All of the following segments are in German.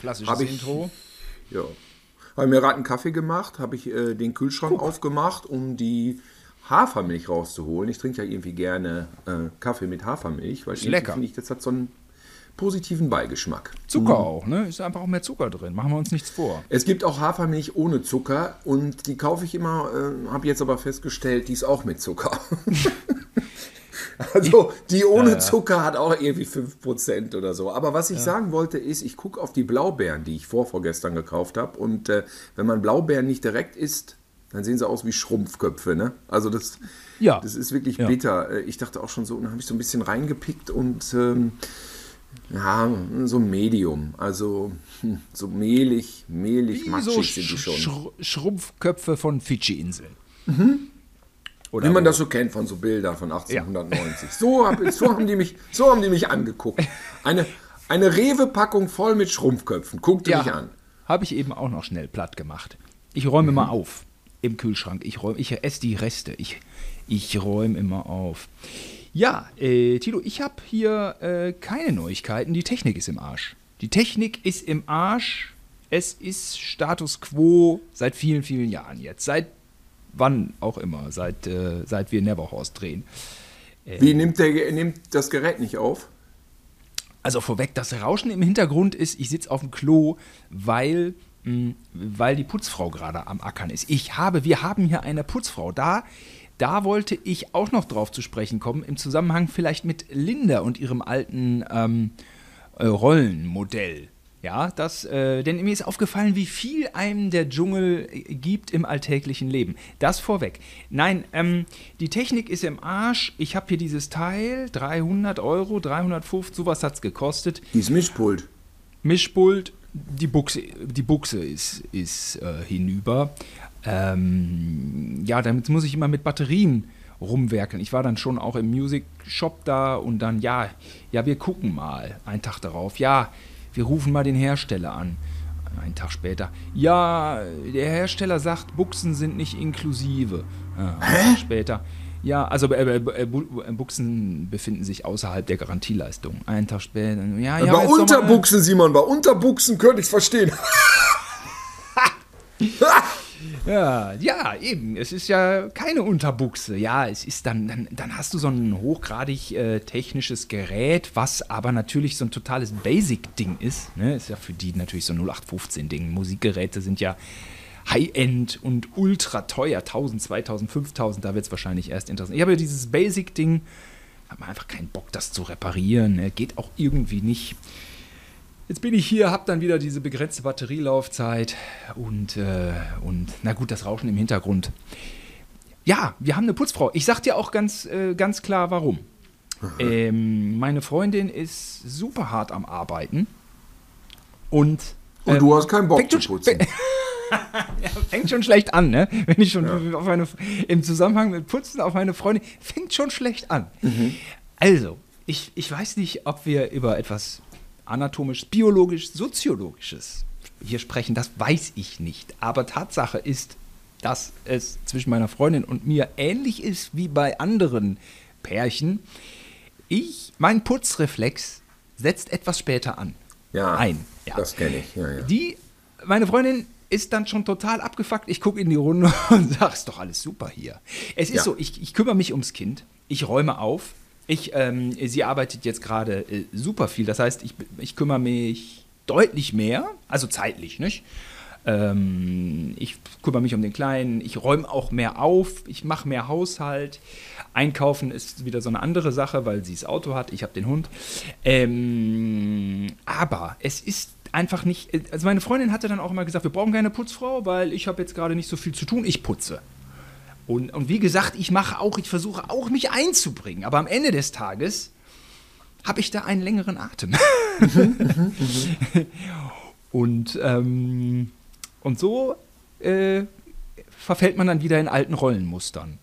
Klassisches Hab ich- Intro. Ja. Habe mir gerade einen Kaffee gemacht, habe ich äh, den Kühlschrank aufgemacht, um die Hafermilch rauszuholen. Ich trinke ja irgendwie gerne äh, Kaffee mit Hafermilch, weil irgendwie lecker. finde ich, das hat so einen positiven Beigeschmack. Zucker auch, ne? Ist einfach auch mehr Zucker drin. Machen wir uns nichts vor. Es gibt auch Hafermilch ohne Zucker und die kaufe ich immer, äh, habe jetzt aber festgestellt, die ist auch mit Zucker. also die ohne Zucker hat auch irgendwie 5% oder so. Aber was ich sagen wollte ist, ich gucke auf die Blaubeeren, die ich vor vorgestern gekauft habe. Und äh, wenn man Blaubeeren nicht direkt isst, dann sehen sie aus wie Schrumpfköpfe. Ne? Also das, Ja. das ist wirklich Ja. bitter. Äh, Ich dachte auch schon so, und dann habe ich so ein bisschen reingepickt und ähm, ja, so Medium. Also hm, so mehlig, mehlig, Wie matschig so sind die schon. Sch Schrumpfköpfe von Fidschi-Inseln. Wie man das so kennt von so Bildern von 1890. So, hab, so, haben die mich, so haben die mich angeguckt. Eine, eine Rewe-Packung voll mit Schrumpfköpfen. Guckte mich an. Habe ich eben auch noch schnell platt gemacht. Ich räume Mhm. mal auf im Kühlschrank. Ich, räume, ich esse die Reste. Ich, ich räume immer auf. Ja, äh, Tilo, ich habe hier äh, keine Neuigkeiten. Die Technik ist im Arsch. Die Technik ist im Arsch. Es ist Status quo seit vielen, vielen Jahren jetzt. Seit wann auch immer. Seit, äh, seit wir Neverhorst drehen. Wie nimmt, der, nimmt das Gerät nicht auf? Also vorweg, das Rauschen im Hintergrund ist, ich sitze auf dem Klo, weil, mh, weil die Putzfrau gerade am Ackern ist. Ich habe, wir haben hier eine Putzfrau. Da, da wollte ich auch noch drauf zu sprechen kommen, im Zusammenhang vielleicht mit Linda und ihrem alten ähm, äh, Rollenmodell. Ja, das, äh, denn mir ist aufgefallen, wie viel einem der Dschungel äh, gibt im alltäglichen Leben. Das vorweg. Nein, ähm, die Technik ist im Arsch. Ich habe hier dieses Teil, 300 Euro, 350, sowas hat es gekostet. Dieses Mischpult. Mischpult, die Buchse, die Buchse ist, ist äh, hinüber. Ähm, ja, damit muss ich immer mit Batterien rumwerkeln. Ich war dann schon auch im Music Shop da und dann, ja, ja, wir gucken mal. Einen Tag darauf, ja, wir rufen mal den Hersteller an. Einen Tag später, ja, der Hersteller sagt, Buchsen sind nicht inklusive. Ja, einen Tag später, ja, also äh, äh, Bu- äh, Buchsen befinden sich außerhalb der Garantieleistung. Einen Tag später, ja, ja. bei Unterbuchsen, Simon, bei Unterbuchsen könnte ich es verstehen. Ja, ja, eben. Es ist ja keine Unterbuchse. Ja, es ist dann, dann, dann hast du so ein hochgradig äh, technisches Gerät, was aber natürlich so ein totales Basic-Ding ist. Ne? Ist ja für die natürlich so ein 0815-Ding. Musikgeräte sind ja High-End und ultra teuer. 1000, 2000, 5000, da wird es wahrscheinlich erst interessant. Ich habe ja dieses Basic-Ding, habe einfach keinen Bock, das zu reparieren. Ne? Geht auch irgendwie nicht. Jetzt bin ich hier, habe dann wieder diese begrenzte Batterielaufzeit und, äh, und na gut, das Rauschen im Hintergrund. Ja, wir haben eine Putzfrau. Ich sag dir auch ganz, äh, ganz klar, warum. Ähm, meine Freundin ist super hart am Arbeiten und Und du hast keinen Bock zu schon- putzen. fängt schon schlecht an, ne? Wenn ich schon auf meine, im Zusammenhang mit Putzen auf meine Freundin, fängt schon schlecht an. Also, ich, ich weiß nicht, ob wir über etwas anatomisch, biologisch, soziologisches hier sprechen, das weiß ich nicht. Aber Tatsache ist, dass es zwischen meiner Freundin und mir ähnlich ist wie bei anderen Pärchen. Ich, mein Putzreflex setzt etwas später an. Ja, ein. Ja. das kenne ich. Ja, ja. Die, meine Freundin ist dann schon total abgefuckt. Ich gucke in die Runde und sage, ist doch alles super hier. Es ist Ja. so, ich, ich kümmere mich ums Kind. Ich räume auf. Ich, ähm, sie arbeitet jetzt gerade äh, super viel. Das heißt, ich, ich kümmere mich deutlich mehr, also zeitlich, nicht? Ähm, ich kümmere mich um den Kleinen, ich räume auch mehr auf, ich mache mehr Haushalt. Einkaufen ist wieder so eine andere Sache, weil sie das Auto hat, ich habe den Hund. Ähm, aber es ist einfach nicht. Also meine Freundin hatte dann auch immer gesagt, wir brauchen keine Putzfrau, weil ich habe jetzt gerade nicht so viel zu tun, ich putze. Und, und wie gesagt, ich mache auch, ich versuche auch mich einzubringen. Aber am Ende des Tages habe ich da einen längeren Atem. und, ähm, und so äh, verfällt man dann wieder in alten Rollenmustern.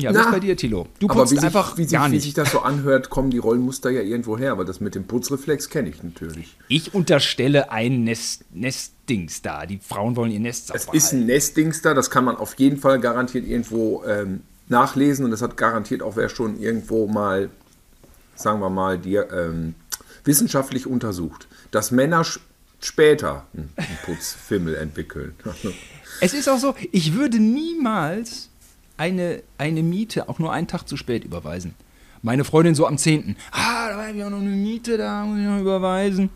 Ja, was bei dir, Tilo? Du putzt wie einfach sich, wie, gar sich, nicht. wie sich das so anhört, kommen die Rollenmuster ja irgendwo her, aber das mit dem Putzreflex kenne ich natürlich. Ich unterstelle ein Nest, Nestdings da. Die Frauen wollen ihr Nest sauber Es ist ein Nestdings da, das kann man auf jeden Fall garantiert irgendwo ähm, nachlesen und das hat garantiert auch wer schon irgendwo mal, sagen wir mal, dir ähm, wissenschaftlich untersucht, dass Männer später einen Putzfimmel entwickeln. Es ist auch so, ich würde niemals eine, eine Miete auch nur einen Tag zu spät überweisen. Meine Freundin so am 10. Ah, da habe ich auch noch eine Miete, da muss ich noch überweisen.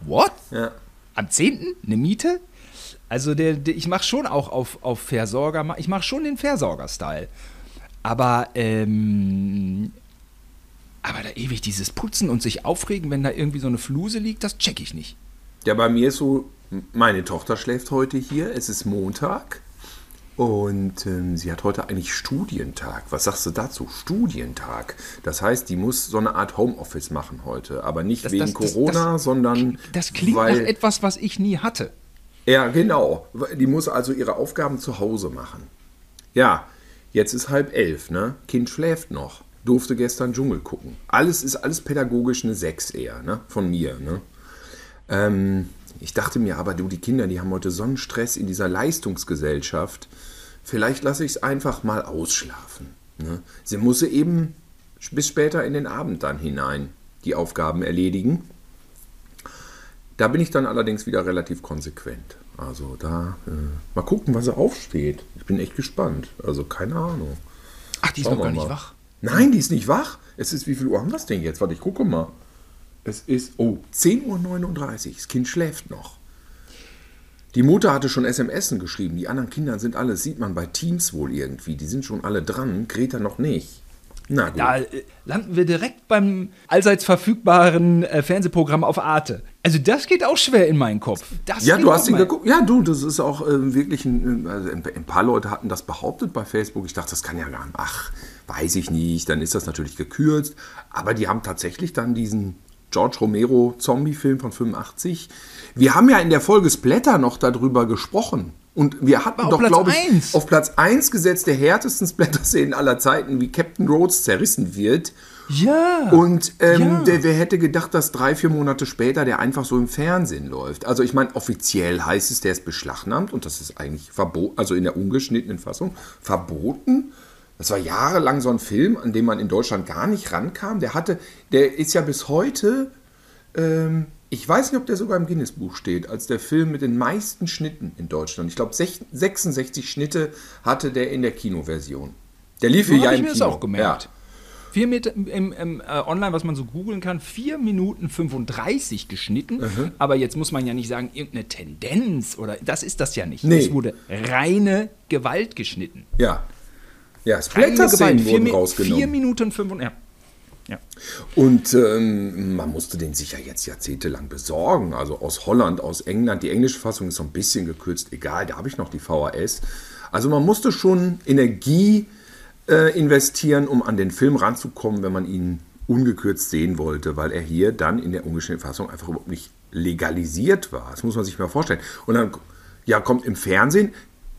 What? Ja. Am 10. eine Miete? Also der, der ich mache schon auch auf, auf Versorger, ich mache schon den Versorger-Style. Aber, ähm, aber da ewig dieses Putzen und sich aufregen, wenn da irgendwie so eine Fluse liegt, das check ich nicht. Ja, bei mir ist so, meine Tochter schläft heute hier, es ist Montag. Und ähm, sie hat heute eigentlich Studientag. Was sagst du dazu? Studientag. Das heißt, die muss so eine Art Homeoffice machen heute. Aber nicht das, wegen das, Corona, das, sondern. Das klingt weil, nach etwas, was ich nie hatte. Ja, genau. Die muss also ihre Aufgaben zu Hause machen. Ja, jetzt ist halb elf, ne? Kind schläft noch. Durfte gestern Dschungel gucken. Alles ist alles pädagogisch eine Sechs eher, ne? Von mir, ne? Ähm, ich dachte mir aber, du, die Kinder, die haben heute so einen Stress in dieser Leistungsgesellschaft. Vielleicht lasse ich es einfach mal ausschlafen. Ne? Sie muss eben bis später in den Abend dann hinein die Aufgaben erledigen. Da bin ich dann allerdings wieder relativ konsequent. Also da äh, mal gucken, was er aufsteht. Ich bin echt gespannt. Also keine Ahnung. Ach, die ist noch gar nicht wach. Nein, die ist nicht wach. Es ist, wie viel Uhr haben wir es denn jetzt? Warte, ich gucke mal. Es ist, oh, 10.39 Uhr. Das Kind schläft noch. Die Mutter hatte schon SMS geschrieben. Die anderen Kinder sind alle, sieht man bei Teams wohl irgendwie. Die sind schon alle dran. Greta noch nicht. Na gut. Da äh, landen wir direkt beim allseits verfügbaren äh, Fernsehprogramm auf Arte. Also das geht auch schwer in meinen Kopf. Das ja, du hast ihn geguckt. Ja, du, das ist auch äh, wirklich ein, also ein, ein, paar Leute hatten das behauptet bei Facebook. Ich dachte, das kann ja gar nicht. Ach, weiß ich nicht. Dann ist das natürlich gekürzt. Aber die haben tatsächlich dann diesen George Romero Zombie-Film von 85. Wir haben ja in der Folge Splatter noch darüber gesprochen. Und wir hatten doch, glaube ich, auf Platz 1 gesetzt der härtesten Splatter-Szenen aller Zeiten, wie Captain Rhodes zerrissen wird. Ja. Und ähm, ja. Der, wer hätte gedacht, dass drei, vier Monate später der einfach so im Fernsehen läuft? Also ich meine, offiziell heißt es, der ist beschlagnahmt und das ist eigentlich verboten, also in der ungeschnittenen Fassung verboten. Das war jahrelang so ein Film, an dem man in Deutschland gar nicht rankam. Der hatte, der ist ja bis heute, ähm, ich weiß nicht, ob der sogar im Guinness-Buch steht, als der Film mit den meisten Schnitten in Deutschland. Ich glaube, 66 Schnitte hatte der in der Kinoversion. Der lief so ja im ich mir Kino. Das auch gemerkt. Ja. Vier Meter im, im äh, online, was man so googeln kann, 4 Minuten 35 geschnitten. Mhm. Aber jetzt muss man ja nicht sagen, irgendeine Tendenz oder das ist das ja nicht. Nee. Es wurde reine Gewalt geschnitten. Ja. Ja, Splatter-Szenen wurden vier, rausgenommen. 4 Minuten 5 und ja. Ja. Und ähm, man musste den sicher jetzt jahrzehntelang besorgen. Also aus Holland, aus England. Die englische Fassung ist so ein bisschen gekürzt. Egal, da habe ich noch die VHS. Also man musste schon Energie äh, investieren, um an den Film ranzukommen, wenn man ihn ungekürzt sehen wollte, weil er hier dann in der ungeschnittenen Fassung einfach überhaupt nicht legalisiert war. Das muss man sich mal vorstellen. Und dann ja, kommt im Fernsehen,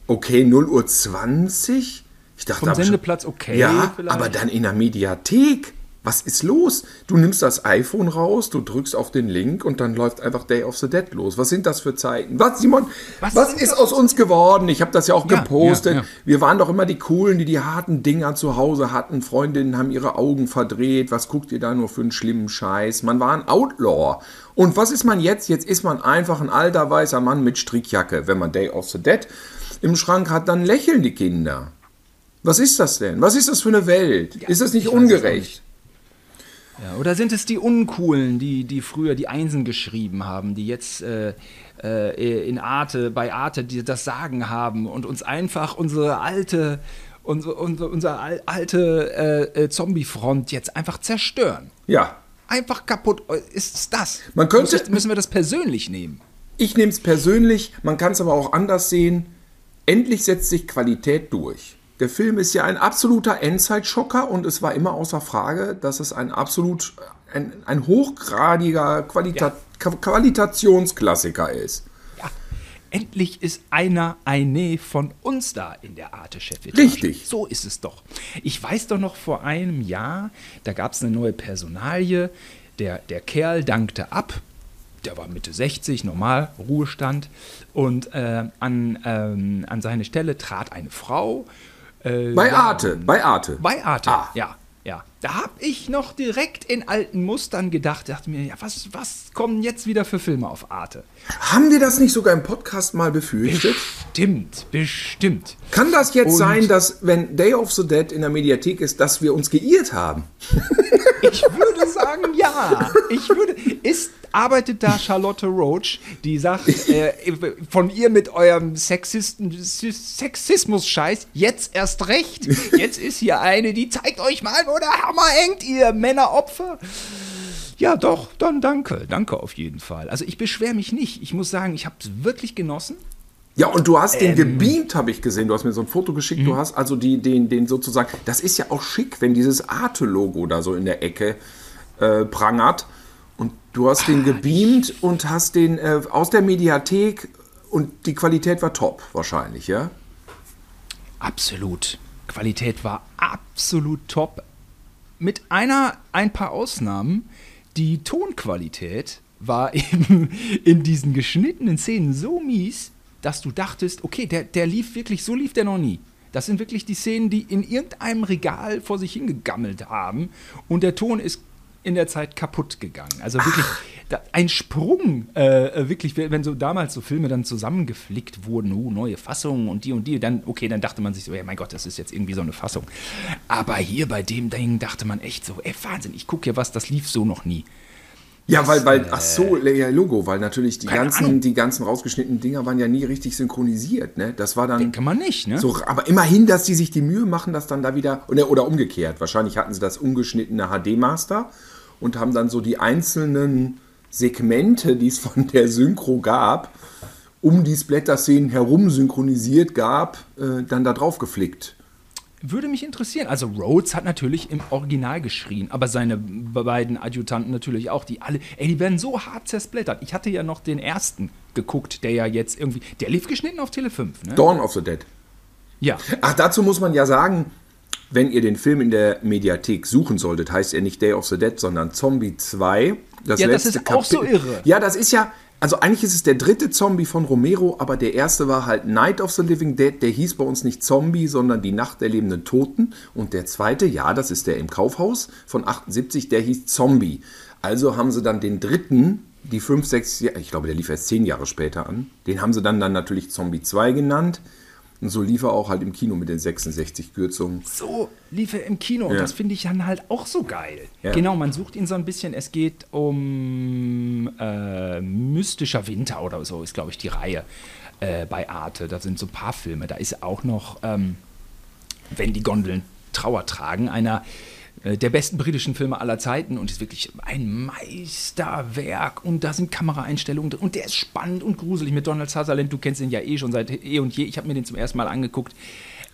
okay, 0 Uhr 20 ich dachte, Vom Sendeplatz okay. Ja, vielleicht. aber dann in der Mediathek. Was ist los? Du nimmst das iPhone raus, du drückst auf den Link und dann läuft einfach Day of the Dead los. Was sind das für Zeiten? Was, Simon, was, was ist aus uns geworden? Ich habe das ja auch ja, gepostet. Ja, ja. Wir waren doch immer die Coolen, die die harten Dinger zu Hause hatten. Freundinnen haben ihre Augen verdreht. Was guckt ihr da nur für einen schlimmen Scheiß? Man war ein Outlaw. Und was ist man jetzt? Jetzt ist man einfach ein alter weißer Mann mit Strickjacke. Wenn man Day of the Dead im Schrank hat, dann lächeln die Kinder. Was ist das denn? Was ist das für eine Welt? Ja, ist das nicht ungerecht? Ja, oder sind es die Uncoolen, die, die früher die Einsen geschrieben haben, die jetzt äh, äh, in Arte, bei Arte, die das Sagen haben und uns einfach unsere alte, unsere, unsere, unsere alte äh, äh, Zombie-Front jetzt einfach zerstören? Ja. Einfach kaputt. Ist es das? Man könnte, müssen wir das persönlich nehmen? Ich nehme es persönlich, man kann es aber auch anders sehen. Endlich setzt sich Qualität durch. Der Film ist ja ein absoluter Endzeitschocker und es war immer außer Frage, dass es ein absolut, ein, ein hochgradiger Qualita ja. Qualitationsklassiker ist. Ja, endlich ist einer, eine von uns da in der Arte-Chefetage. Richtig. So ist es doch. Ich weiß doch noch vor einem Jahr, da gab es eine neue Personalie. Der, der Kerl dankte ab. Der war Mitte 60, normal, Ruhestand. Und äh, an, ähm, an seine Stelle trat eine Frau. Äh, Bei Arte, bei Arte. bei Arte, Ah. ja. Ja, da habe ich noch direkt in alten Mustern gedacht, dachte mir, ja, was, was kommen jetzt wieder für Filme auf Arte? Haben wir das nicht sogar im Podcast mal befürchtet? Bestimmt, bestimmt. Kann das jetzt Und- sein, dass, wenn Day of the Dead in der Mediathek ist, dass wir uns geirrt haben? Ich würde sagen, ja. Ich würde. Ist, arbeitet da Charlotte Roach, die sagt, äh, von ihr mit eurem Sexisten, Sexismus-Scheiß, jetzt erst recht. Jetzt ist hier eine, die zeigt euch mal, wo der Hammer hängt, ihr Männeropfer. Ja, doch, dann danke. Danke auf jeden Fall. Also ich beschwere mich nicht. Ich muss sagen, ich habe es wirklich genossen. Ja, und du hast Ähm. den gebeamt, habe ich gesehen. Du hast mir so ein Foto geschickt. Mhm. Du hast also die, den, den sozusagen. Das ist ja auch schick, wenn dieses Arte-Logo da so in der Ecke äh, prangert. Und du hast Ah, den gebeamt und hast den äh, aus der Mediathek und die Qualität war top, wahrscheinlich, ja? Absolut. Qualität war absolut top. Mit einer, ein paar Ausnahmen. Die Tonqualität war eben in diesen geschnittenen Szenen so mies, dass du dachtest, okay, der, der lief wirklich, so lief der noch nie. Das sind wirklich die Szenen, die in irgendeinem Regal vor sich hingegammelt haben und der Ton ist in der Zeit kaputt gegangen. Also wirklich da, ein Sprung, äh, wirklich, wenn so damals so Filme dann zusammengeflickt wurden, uh, neue Fassungen und die und die, dann, okay, dann dachte man sich so, ja mein Gott, das ist jetzt irgendwie so eine Fassung. Aber hier bei dem Ding dachte man echt so, ey, Wahnsinn, ich gucke ja was, das lief so noch nie. Ja, weil, weil, ach so, ja, Logo, weil natürlich die ganzen, Ahnung. die ganzen rausgeschnittenen Dinger waren ja nie richtig synchronisiert, ne? Das war dann. Denke man nicht, ne? So, aber immerhin, dass die sich die Mühe machen, dass dann da wieder, oder, oder umgekehrt, wahrscheinlich hatten sie das umgeschnittene HD-Master und haben dann so die einzelnen Segmente, die es von der Synchro gab, um die Splatter-Szenen herum synchronisiert gab, äh, dann da drauf geflickt. Würde mich interessieren. Also Rhodes hat natürlich im Original geschrien, aber seine beiden Adjutanten natürlich auch. Die alle, ey, die werden so hart zersplittert. Ich hatte ja noch den ersten geguckt, der ja jetzt irgendwie, der lief geschnitten auf Tele 5, ne? Dawn of the Dead. Ja. Ach, dazu muss man ja sagen, wenn ihr den Film in der Mediathek suchen solltet, heißt er nicht Day of the Dead, sondern Zombie 2. Das Ja, das ist auch so Kapitel- irre. Ja, das ist ja, also eigentlich ist es der dritte Zombie von Romero, aber der erste war halt Night of the Living Dead. Der hieß bei uns nicht Zombie, sondern die Nacht der lebenden Toten. Und der zweite, ja, das ist der im Kaufhaus von 78, der hieß Zombie. Also haben sie dann den dritten, die fünf, sechs, Jahre, ich glaube, der lief erst zehn Jahre später an. Den haben sie dann, dann natürlich Zombie 2 genannt. Und so lief er auch halt im Kino mit den 66 Kürzungen. So lief er im Kino und Ja. das finde ich dann halt auch so geil. Ja. Genau, man sucht ihn so ein bisschen. Es geht um äh, Mystischer Winter oder so, ist glaube ich die Reihe äh, bei Arte. Da sind so ein paar Filme. Da ist auch noch, ähm, wenn die Gondeln Trauer tragen, einer der besten britischen Filme aller Zeiten und ist wirklich ein Meisterwerk und da sind Kameraeinstellungen drin und der ist spannend und gruselig mit Donald Sutherland. Du kennst ihn ja eh schon seit eh und je. Ich habe mir den zum ersten Mal angeguckt.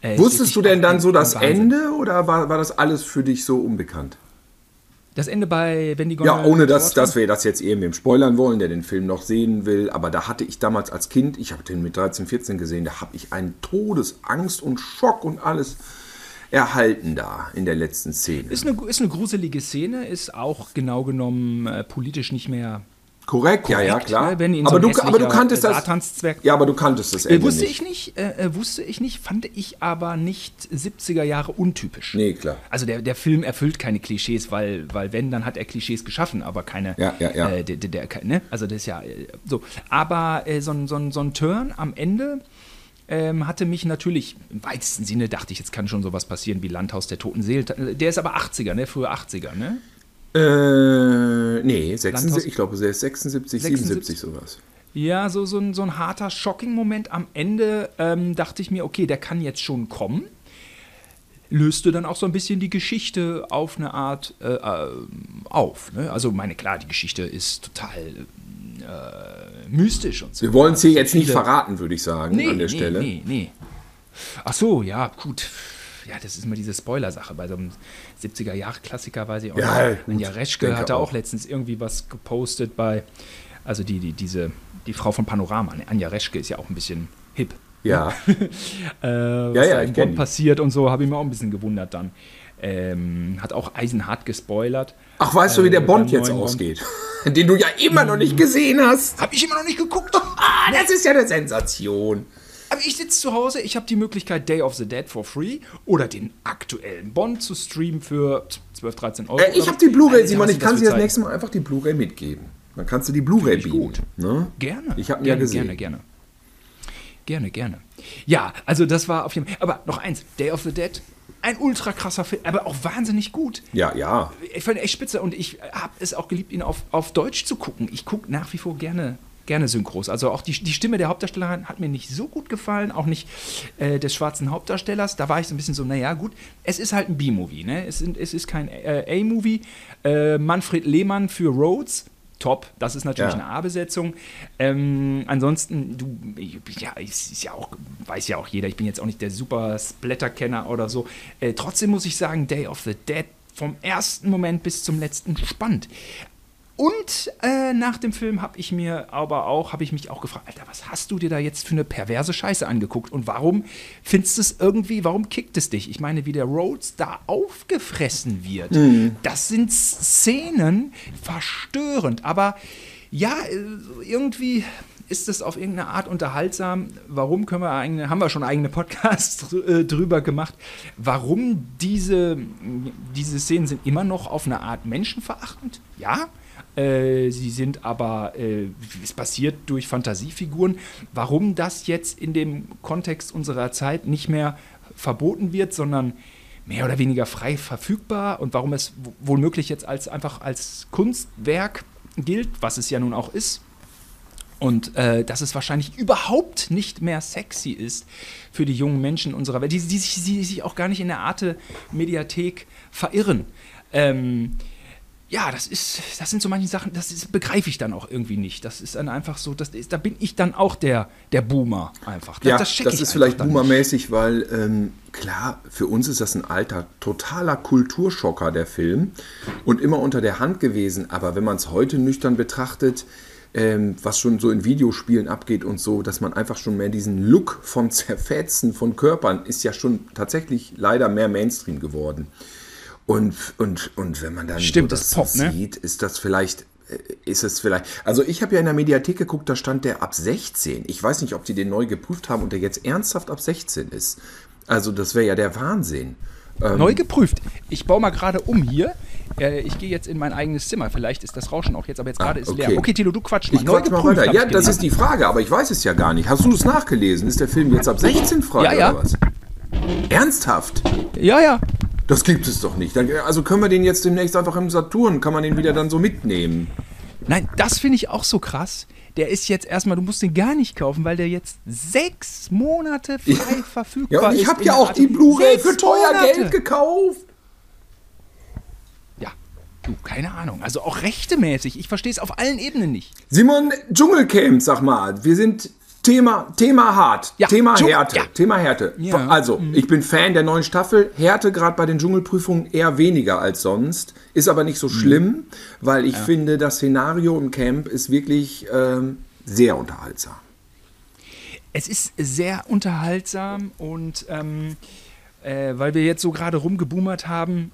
Äh, Wusstest du denn dann so das. Ende oder war, war das alles für dich so unbekannt? Das Ende bei Gondeln Ja, ohne dass, dass wir das jetzt irgendwem spoilern wollen, der den Film noch sehen will. Aber da hatte ich damals als Kind, ich habe den mit 13, 14 gesehen, da habe ich einen Todesangst und Schock und alles erhalten da in der letzten Szene. Ist eine, ist eine gruselige Szene, ist auch genau genommen äh, politisch nicht mehr. korrekt, ja, ja, korrekt, klar. ne? Wenn ihn so aber, ein du, aber du kanntest das. Ja, aber du kanntest das Äh, Ende wusste nicht. ich nicht, äh, äh, wusste ich nicht, fand ich aber nicht 70er Jahre untypisch. Nee, klar. Also der, der Film erfüllt keine Klischees, weil, weil wenn, dann hat er Klischees geschaffen, aber keine. Ja, ja, ja. Äh, der, der, der, ne? Also das ist ja äh, so. Aber so, so, so ein Turn am Ende ähm, hatte mich natürlich, im weitesten Sinne dachte ich, jetzt kann schon sowas passieren wie Landhaus der Toten Seelen. Der ist aber 80er, ne? Früher 80er, ne? Äh, nee, 76, Landhaus- ich glaube, der ist 76, 77 sowas. Ja, so, so, ein, so ein harter Shocking-Moment am Ende ähm, dachte ich mir, okay, der kann jetzt schon kommen. Löste dann auch so ein bisschen die Geschichte auf eine Art äh, äh, auf. Ne? Also, meine, klar, die Geschichte ist total äh, mystisch und so. Wir wollen es hier Also jetzt nicht verraten, würde ich sagen, nee, an der nee, Stelle. Nee, nee. Ach so, ja, gut. Ja, das ist immer diese Spoiler-Sache. Bei so einem 70er-Jahre-Klassiker weiß ich auch Ja, nicht. gut, Anja Reschke denke hatte auch letztens irgendwie was gepostet bei Also die, die, diese, die Frau von Panorama, ne, Anja Reschke, ist ja auch ein bisschen hip. Ja. äh, was Ja, ja, da Bonn die. passiert und so, habe ich mir auch ein bisschen gewundert dann. Ähm, hat auch eisenhart gespoilert. Ach, weißt du, wie der Äh, Bond jetzt ausgeht? Den du ja immer noch nicht gesehen hast. Habe ich immer noch nicht geguckt. Ah, das ist ja eine Sensation. Aber ich sitze zu Hause, ich habe die Möglichkeit, Day of the Dead for free oder den aktuellen Bond zu streamen für 12, 13 Euro. Äh, ich habe die Blu-ray, Simon, ich kann sie das nächste Mal einfach die Blu-ray mitgeben. Dann kannst du die Blu-ray beamen. gut. Ne? Gerne. Ich habe ihn ja gerne, gesehen. Gerne, gerne. Gerne, gerne. Ja, also das war auf jeden Fall. Aber noch eins: Day of the Dead. Ein ultra krasser Film, aber auch wahnsinnig gut. Ja, ja. Ich fand ihn echt spitze und ich habe es auch geliebt, ihn auf, auf Deutsch zu gucken. Ich gucke nach wie vor gerne, gerne Synchros. Also auch die, die Stimme der Hauptdarstellerin hat mir nicht so gut gefallen, auch nicht äh, des schwarzen Hauptdarstellers. Da war ich so ein bisschen so, naja, gut, es ist halt ein B-Movie, ne? Es, sind, es ist kein äh, A-Movie. Äh, Manfred Lehmann für Rhodes. Top, das ist natürlich Ja. eine A-Besetzung. Ähm, ansonsten, du, ja, ist ja auch, weiß ja auch jeder, ich bin jetzt auch nicht der super Splatter-Kenner oder so. Äh, trotzdem muss ich sagen, Day of the Dead vom ersten Moment bis zum letzten spannend. Und äh, nach dem Film habe ich mir aber auch, habe ich mich auch gefragt, Alter, was hast du dir da jetzt für eine perverse Scheiße angeguckt und warum findest du es irgendwie, warum kickt es dich? Ich meine, wie der Rhodes da aufgefressen wird, das sind Szenen verstörend, aber ja, äh, irgendwie ist es auf irgendeine Art unterhaltsam. Warum können wir eigene, haben wir schon eigene Podcasts äh, drüber gemacht, warum diese, diese Szenen sind immer noch auf eine Art menschenverachtend? Ja, äh, sie sind aber, äh, es passiert durch Fantasiefiguren. Warum das jetzt in dem Kontext unserer Zeit nicht mehr verboten wird, sondern mehr oder weniger frei verfügbar und warum es womöglich jetzt als einfach als Kunstwerk gilt, was es ja nun auch ist. Und äh, dass es wahrscheinlich überhaupt nicht mehr sexy ist für die jungen Menschen unserer Welt, die, die, sich, die sich auch gar nicht in der Arte-Mediathek verirren. Ähm, ja, das ist, das sind so manche Sachen, das ist, begreife ich dann auch irgendwie nicht. Das ist dann einfach so, das ist, da bin ich dann auch der, der Boomer einfach. Ja, das, ich ist vielleicht boomermäßig, weil ähm, klar, für uns ist das ein alter, totaler Kulturschocker, der Film. Und immer unter der Hand gewesen. Aber wenn man es heute nüchtern betrachtet, ähm, was schon so in Videospielen abgeht und so, dass man einfach schon mehr diesen Look von Zerfetzen von Körpern ist ja schon tatsächlich leider mehr Mainstream geworden. Und, und, und wenn man dann Stimmt, so das Pop, ne? sieht, ist das vielleicht, äh, ist es vielleicht, also ich habe ja in der Mediathek geguckt, da stand der ab 16. Ich weiß nicht, ob die den neu geprüft haben und der jetzt ernsthaft ab 16 ist. Also das wäre ja der Wahnsinn. Ähm, Neu geprüft. Ich baue mal gerade um hier. Äh, ich gehe jetzt in mein eigenes Zimmer. Vielleicht ist das Rauschen auch jetzt, aber jetzt gerade ist Ah, okay. leer. Okay, Tilo, du quatsch mal. Ich quatsch mal weiter. Ja, das ist die Frage, aber ich weiß es ja gar nicht. Hast du es nachgelesen? Ist der Film jetzt ab 16 frei Ja, ja. oder was? Ernsthaft? Ja, ja. Das gibt es doch nicht. Also können wir den jetzt demnächst einfach im Saturn, kann man den wieder dann so mitnehmen. Nein, das finde ich auch so krass. Der ist jetzt erstmal, du musst den gar nicht kaufen, weil der jetzt sechs Monate frei verfügbar Ja, ist. und ich habe in ja auch die Blu-ray für teuer Monate. Geld gekauft. Ja, du, keine Ahnung. Also auch rechtemäßig. Ich verstehe es auf allen Ebenen nicht. Simon, Dschungelcamp, sag mal, wir sind Thema, Thema hart, Ja, Thema Härte, ja. Thema Härte. Ja. Also, ich bin Fan der neuen Staffel. Härte gerade bei den Dschungelprüfungen eher weniger als sonst. Ist aber nicht so Mhm. schlimm, weil ich finde, das Szenario im Camp ist wirklich ähm, sehr unterhaltsam. Es ist sehr unterhaltsam und ähm, äh, weil wir jetzt so gerade rumgeboomert haben,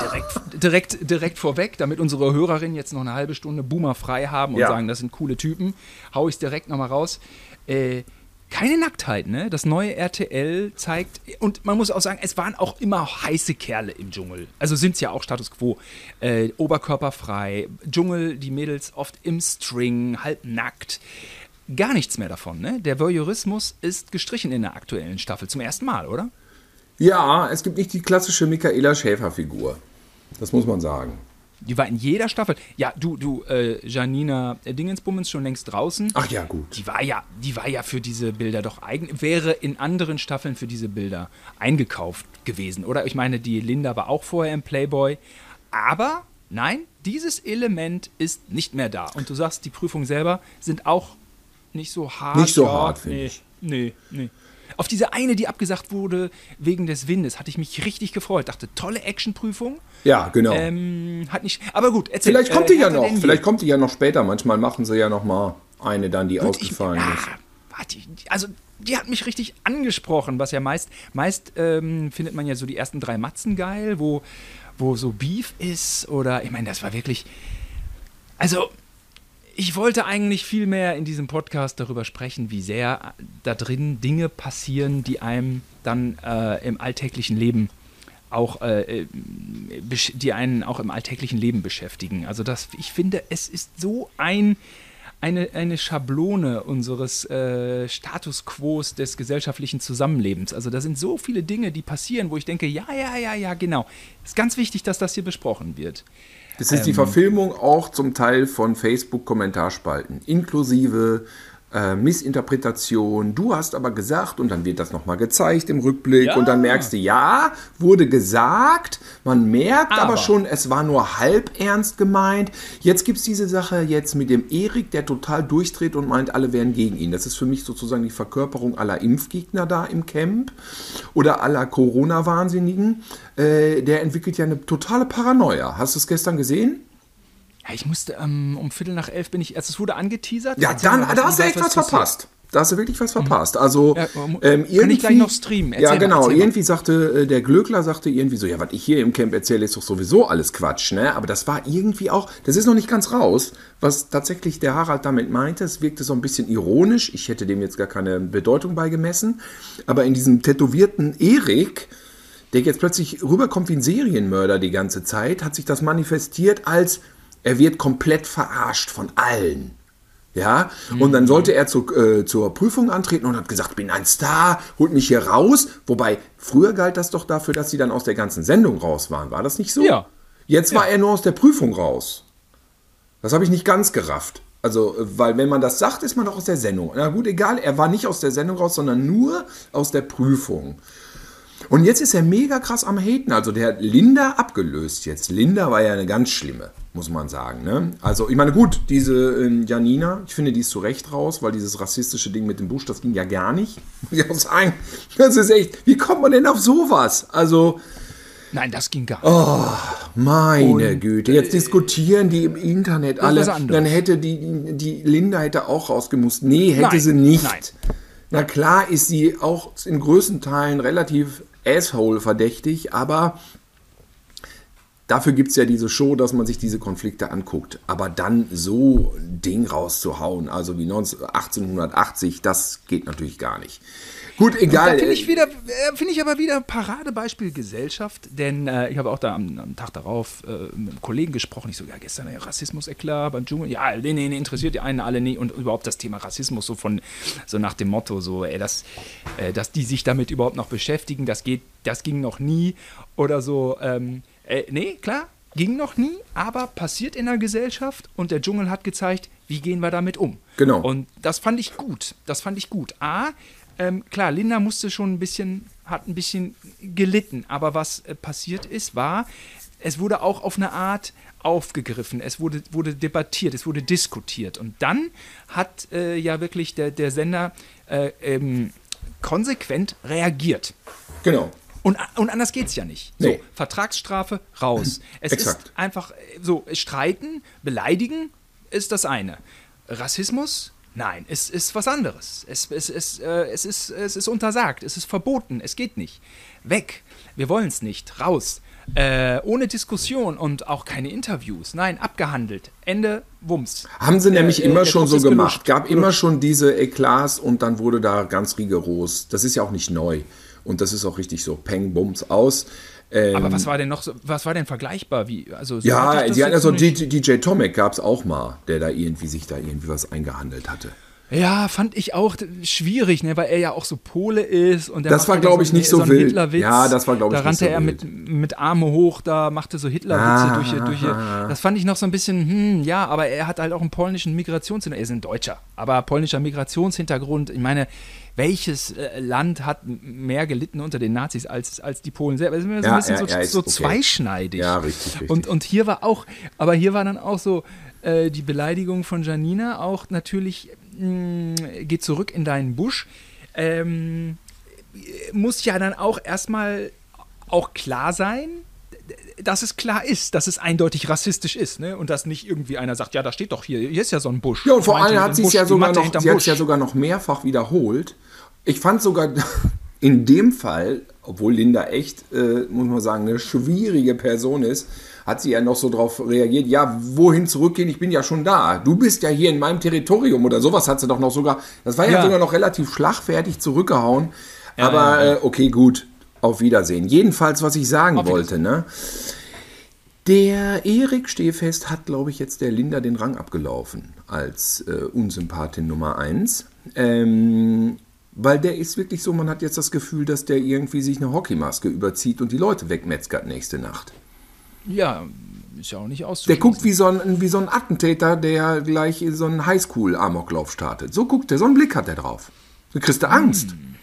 direkt, direkt, direkt vorweg, damit unsere Hörerinnen jetzt noch eine halbe Stunde Boomer frei haben und Ja. sagen, das sind coole Typen, hau ich es direkt nochmal raus. Äh, keine Nacktheit, ne? Das neue RTL zeigt, und man muss auch sagen, es waren auch immer heiße Kerle im Dschungel. Also sind es ja auch Status quo. Äh, oberkörperfrei, Dschungel, die Mädels oft im String, halb nackt. Gar nichts mehr davon, ne? Der Voyeurismus ist gestrichen in der aktuellen Staffel zum ersten Mal, oder? Ja, es gibt nicht die klassische Michaela Schäfer-Figur. Das muss man sagen. Die war in jeder Staffel. Ja, du, du, äh, Janina Dingensbummens schon längst draußen. Ach ja, gut. Die war ja, die war ja für diese Bilder doch eigen, wäre in anderen Staffeln für diese Bilder eingekauft gewesen, oder? Ich meine, die Linda war auch vorher im Playboy, aber nein, dieses Element ist nicht mehr da. Und du sagst, die Prüfungen selber sind auch nicht so hart. Nicht so hart, finde nee, ich. Nee, nee. Auf diese eine, die abgesagt wurde wegen des Windes, hatte ich mich richtig gefreut. Dachte, tolle Actionprüfung. Ja, genau. Ähm, hat nicht. Aber gut, erzähl. Vielleicht kommt äh, die ja noch. Vielleicht kommt die ja noch später. Manchmal machen sie ja noch mal eine dann, die Würd ausgefallen ich, ist. Warte, also die hat mich richtig angesprochen, was ja meist, meist ähm, findet man ja so die ersten drei Matzen geil, wo, wo so Beef ist oder, ich meine, das war wirklich, also ich wollte eigentlich viel mehr in diesem Podcast darüber sprechen, wie sehr da drin Dinge passieren, die einem dann äh, im alltäglichen Leben auch, äh, äh die einen auch im alltäglichen Leben beschäftigen. Also das, ich finde, es ist so ein eine, eine Schablone unseres äh, Status quo des gesellschaftlichen Zusammenlebens. Also da sind so viele Dinge, die passieren, wo ich denke, ja, ja, ja, ja, genau. Es ist ganz wichtig, dass das hier besprochen wird. Das ist ähm, die Verfilmung auch zum Teil von Facebook-Kommentarspalten, inklusive äh, Missinterpretation. Du hast aber gesagt, und dann wird das nochmal gezeigt im Rückblick, ja. und dann merkst du, ja, wurde gesagt, man merkt aber, aber schon, es war nur halb ernst gemeint. Jetzt gibt es diese Sache jetzt mit dem Erik, der total durchdreht und meint, alle wären gegen ihn. Das ist für mich sozusagen die Verkörperung aller Impfgegner da im Camp oder aller Corona-Wahnsinnigen. Äh, der entwickelt ja eine totale Paranoia. Hast du es gestern gesehen? Ja, ich musste ähm, um Viertel nach elf bin ich, also es wurde angeteasert. Ja, dann, da hast du echt was verpasst. Da hast du wirklich was verpasst. Also ja, ähm, kann ich gleich noch streamen. Erzähl ja, genau. Mal, irgendwie sagte äh, der Glöckler sagte irgendwie so, ja, was ich hier im Camp erzähle, ist doch sowieso alles Quatsch, ne? Aber das war irgendwie auch, das ist noch nicht ganz raus, was tatsächlich der Harald damit meinte. Es wirkte so ein bisschen ironisch. Ich hätte dem jetzt gar keine Bedeutung beigemessen. Aber in diesem tätowierten Erik, der jetzt plötzlich rüberkommt wie ein Serienmörder die ganze Zeit, hat sich das manifestiert als er wird komplett verarscht von allen. Ja, mhm. und dann sollte er zu, äh, zur Prüfung antreten und hat gesagt, ich bin ein Star, holt mich hier raus. Wobei, früher galt das doch dafür, dass sie dann aus der ganzen Sendung raus waren. War das nicht so? Ja. Jetzt ja. war er nur aus der Prüfung raus. Das habe ich nicht ganz gerafft. Also, weil wenn man das sagt, ist man doch aus der Sendung. Na gut, egal, er war nicht aus der Sendung raus, sondern nur aus der Prüfung. Und jetzt ist er mega krass am Haten. Also der hat Linda abgelöst jetzt. Linda war ja eine ganz schlimme muss man sagen. Ne? Also, ich meine, gut, diese äh, Janina, ich finde, die ist zu Recht raus, weil dieses rassistische Ding mit dem Busch, das ging ja gar nicht. Muss ich auch sagen. Das ist echt, wie kommt man denn auf sowas? Also. Nein, das ging gar nicht. Oh, meine Und, Güte. Jetzt äh, diskutieren die im Internet alle. Dann hätte die, die Linda hätte auch rausgemusst. Nee, hätte nein, sie nicht. Nein. Na klar ist sie auch in größten Teilen relativ asshole verdächtig, aber dafür gibt es ja diese Show, dass man sich diese Konflikte anguckt. Aber dann so ein Ding rauszuhauen, also wie 1880, das geht natürlich gar nicht. Gut, egal. Finde ich, wieder, äh, find ich aber wieder Paradebeispiel Gesellschaft, denn äh, ich habe auch da am, am Tag darauf äh, mit einem Kollegen gesprochen. Ich so, ja, gestern ja, Rassismus eklar beim Dschungel. Ja, nee, nee, interessiert die einen alle nie. Und überhaupt das Thema Rassismus, so von, so nach dem Motto, so, ey, dass, äh, dass die sich damit überhaupt noch beschäftigen, das geht, das ging noch nie. Oder so, ähm, äh, nee, klar, ging noch nie, aber passiert in der Gesellschaft und der Dschungel hat gezeigt, wie gehen wir damit um. Genau. Und das fand ich gut. Das fand ich gut. A, ähm, klar, Linda musste schon ein bisschen, hat ein bisschen gelitten, aber was äh, passiert ist, war, es wurde auch auf eine Art aufgegriffen, es wurde, wurde debattiert, es wurde diskutiert. Und dann hat äh, ja wirklich der, der Sender äh, ähm, konsequent reagiert. Genau. Und, und anders geht es ja nicht. Nee. So, Vertragsstrafe raus. Es ist einfach so, streiten, beleidigen ist das eine. Rassismus, nein, es ist was anderes. Es, es, es, äh, es, ist, es ist untersagt, es ist verboten, es geht nicht. Weg. Wir wollen es nicht. Raus. Äh, ohne Diskussion und auch keine Interviews. Nein, abgehandelt. Ende, Wumms. Haben sie nämlich äh, immer schon so gemacht. Gab immer schon diese Eklats und dann wurde da ganz rigoros. Das ist ja auch nicht neu. Und das ist auch richtig so, Peng, Bums, aus. Ähm, Aber was war denn noch, so, was war denn vergleichbar? Wie, also so ja, die hatten also DJ, DJ Tomek gab es auch mal, der da irgendwie sich da irgendwie was eingehandelt hatte. Ja, fand ich auch schwierig, ne, weil er ja auch so Pole ist und Das war glaube ich so, nicht so, so wild. Ja, das war glaube ich Da rannte so er mit, mit Arme hoch, da machte so Hitlerwitze ah, durch, durch Das fand ich noch so ein bisschen hm, ja, aber er hat halt auch einen polnischen Migrationshintergrund, er ist ein Deutscher, aber polnischer Migrationshintergrund. Ich meine, welches äh, Land hat mehr gelitten unter den Nazis als, als die Polen selber? Das ist immer so ein bisschen so, so okay. zweischneidig. Ja, richtig, richtig. Und, und hier war auch, aber hier war dann auch so äh, die Beleidigung von Janina auch natürlich, mh, mm, geht zurück in deinen Busch. Ähm, muss ja dann auch erstmal auch klar sein, dass es klar ist, dass es eindeutig rassistisch ist, ne? Und dass nicht irgendwie einer sagt, ja, da steht doch hier, hier ist ja so ein Busch. Ja, und vor allem hat sie es ja sogar noch, sie hat ja sogar noch mehrfach wiederholt. Ich fand sogar in dem Fall, obwohl Linda echt, äh, muss man sagen, eine schwierige Person ist, hat sie ja noch so drauf reagiert, ja, wohin zurückgehen, ich bin ja schon da. Du bist ja hier in meinem Territorium oder sowas hat sie doch noch sogar, das war ja, ja sogar noch relativ schlagfertig zurückgehauen. Ja, Aber ja, äh, okay, gut, auf Wiedersehen. Jedenfalls, was ich sagen wollte, ne? Der Erik Stehfest hat, glaube ich, jetzt der Linda den Rang abgelaufen als äh, Unsympathin Nummer 1. Ähm, weil der ist wirklich so, man hat jetzt das Gefühl, dass der irgendwie sich eine Hockeymaske überzieht und die Leute wegmetzgert nächste Nacht. Ja, ist ja auch nicht auszuschließen. Der guckt wie so, ein, wie so ein Attentäter, der gleich so einen Highschool-Amoklauf startet. So guckt er, so einen Blick hat er drauf. Du kriegst du Angst. Hm.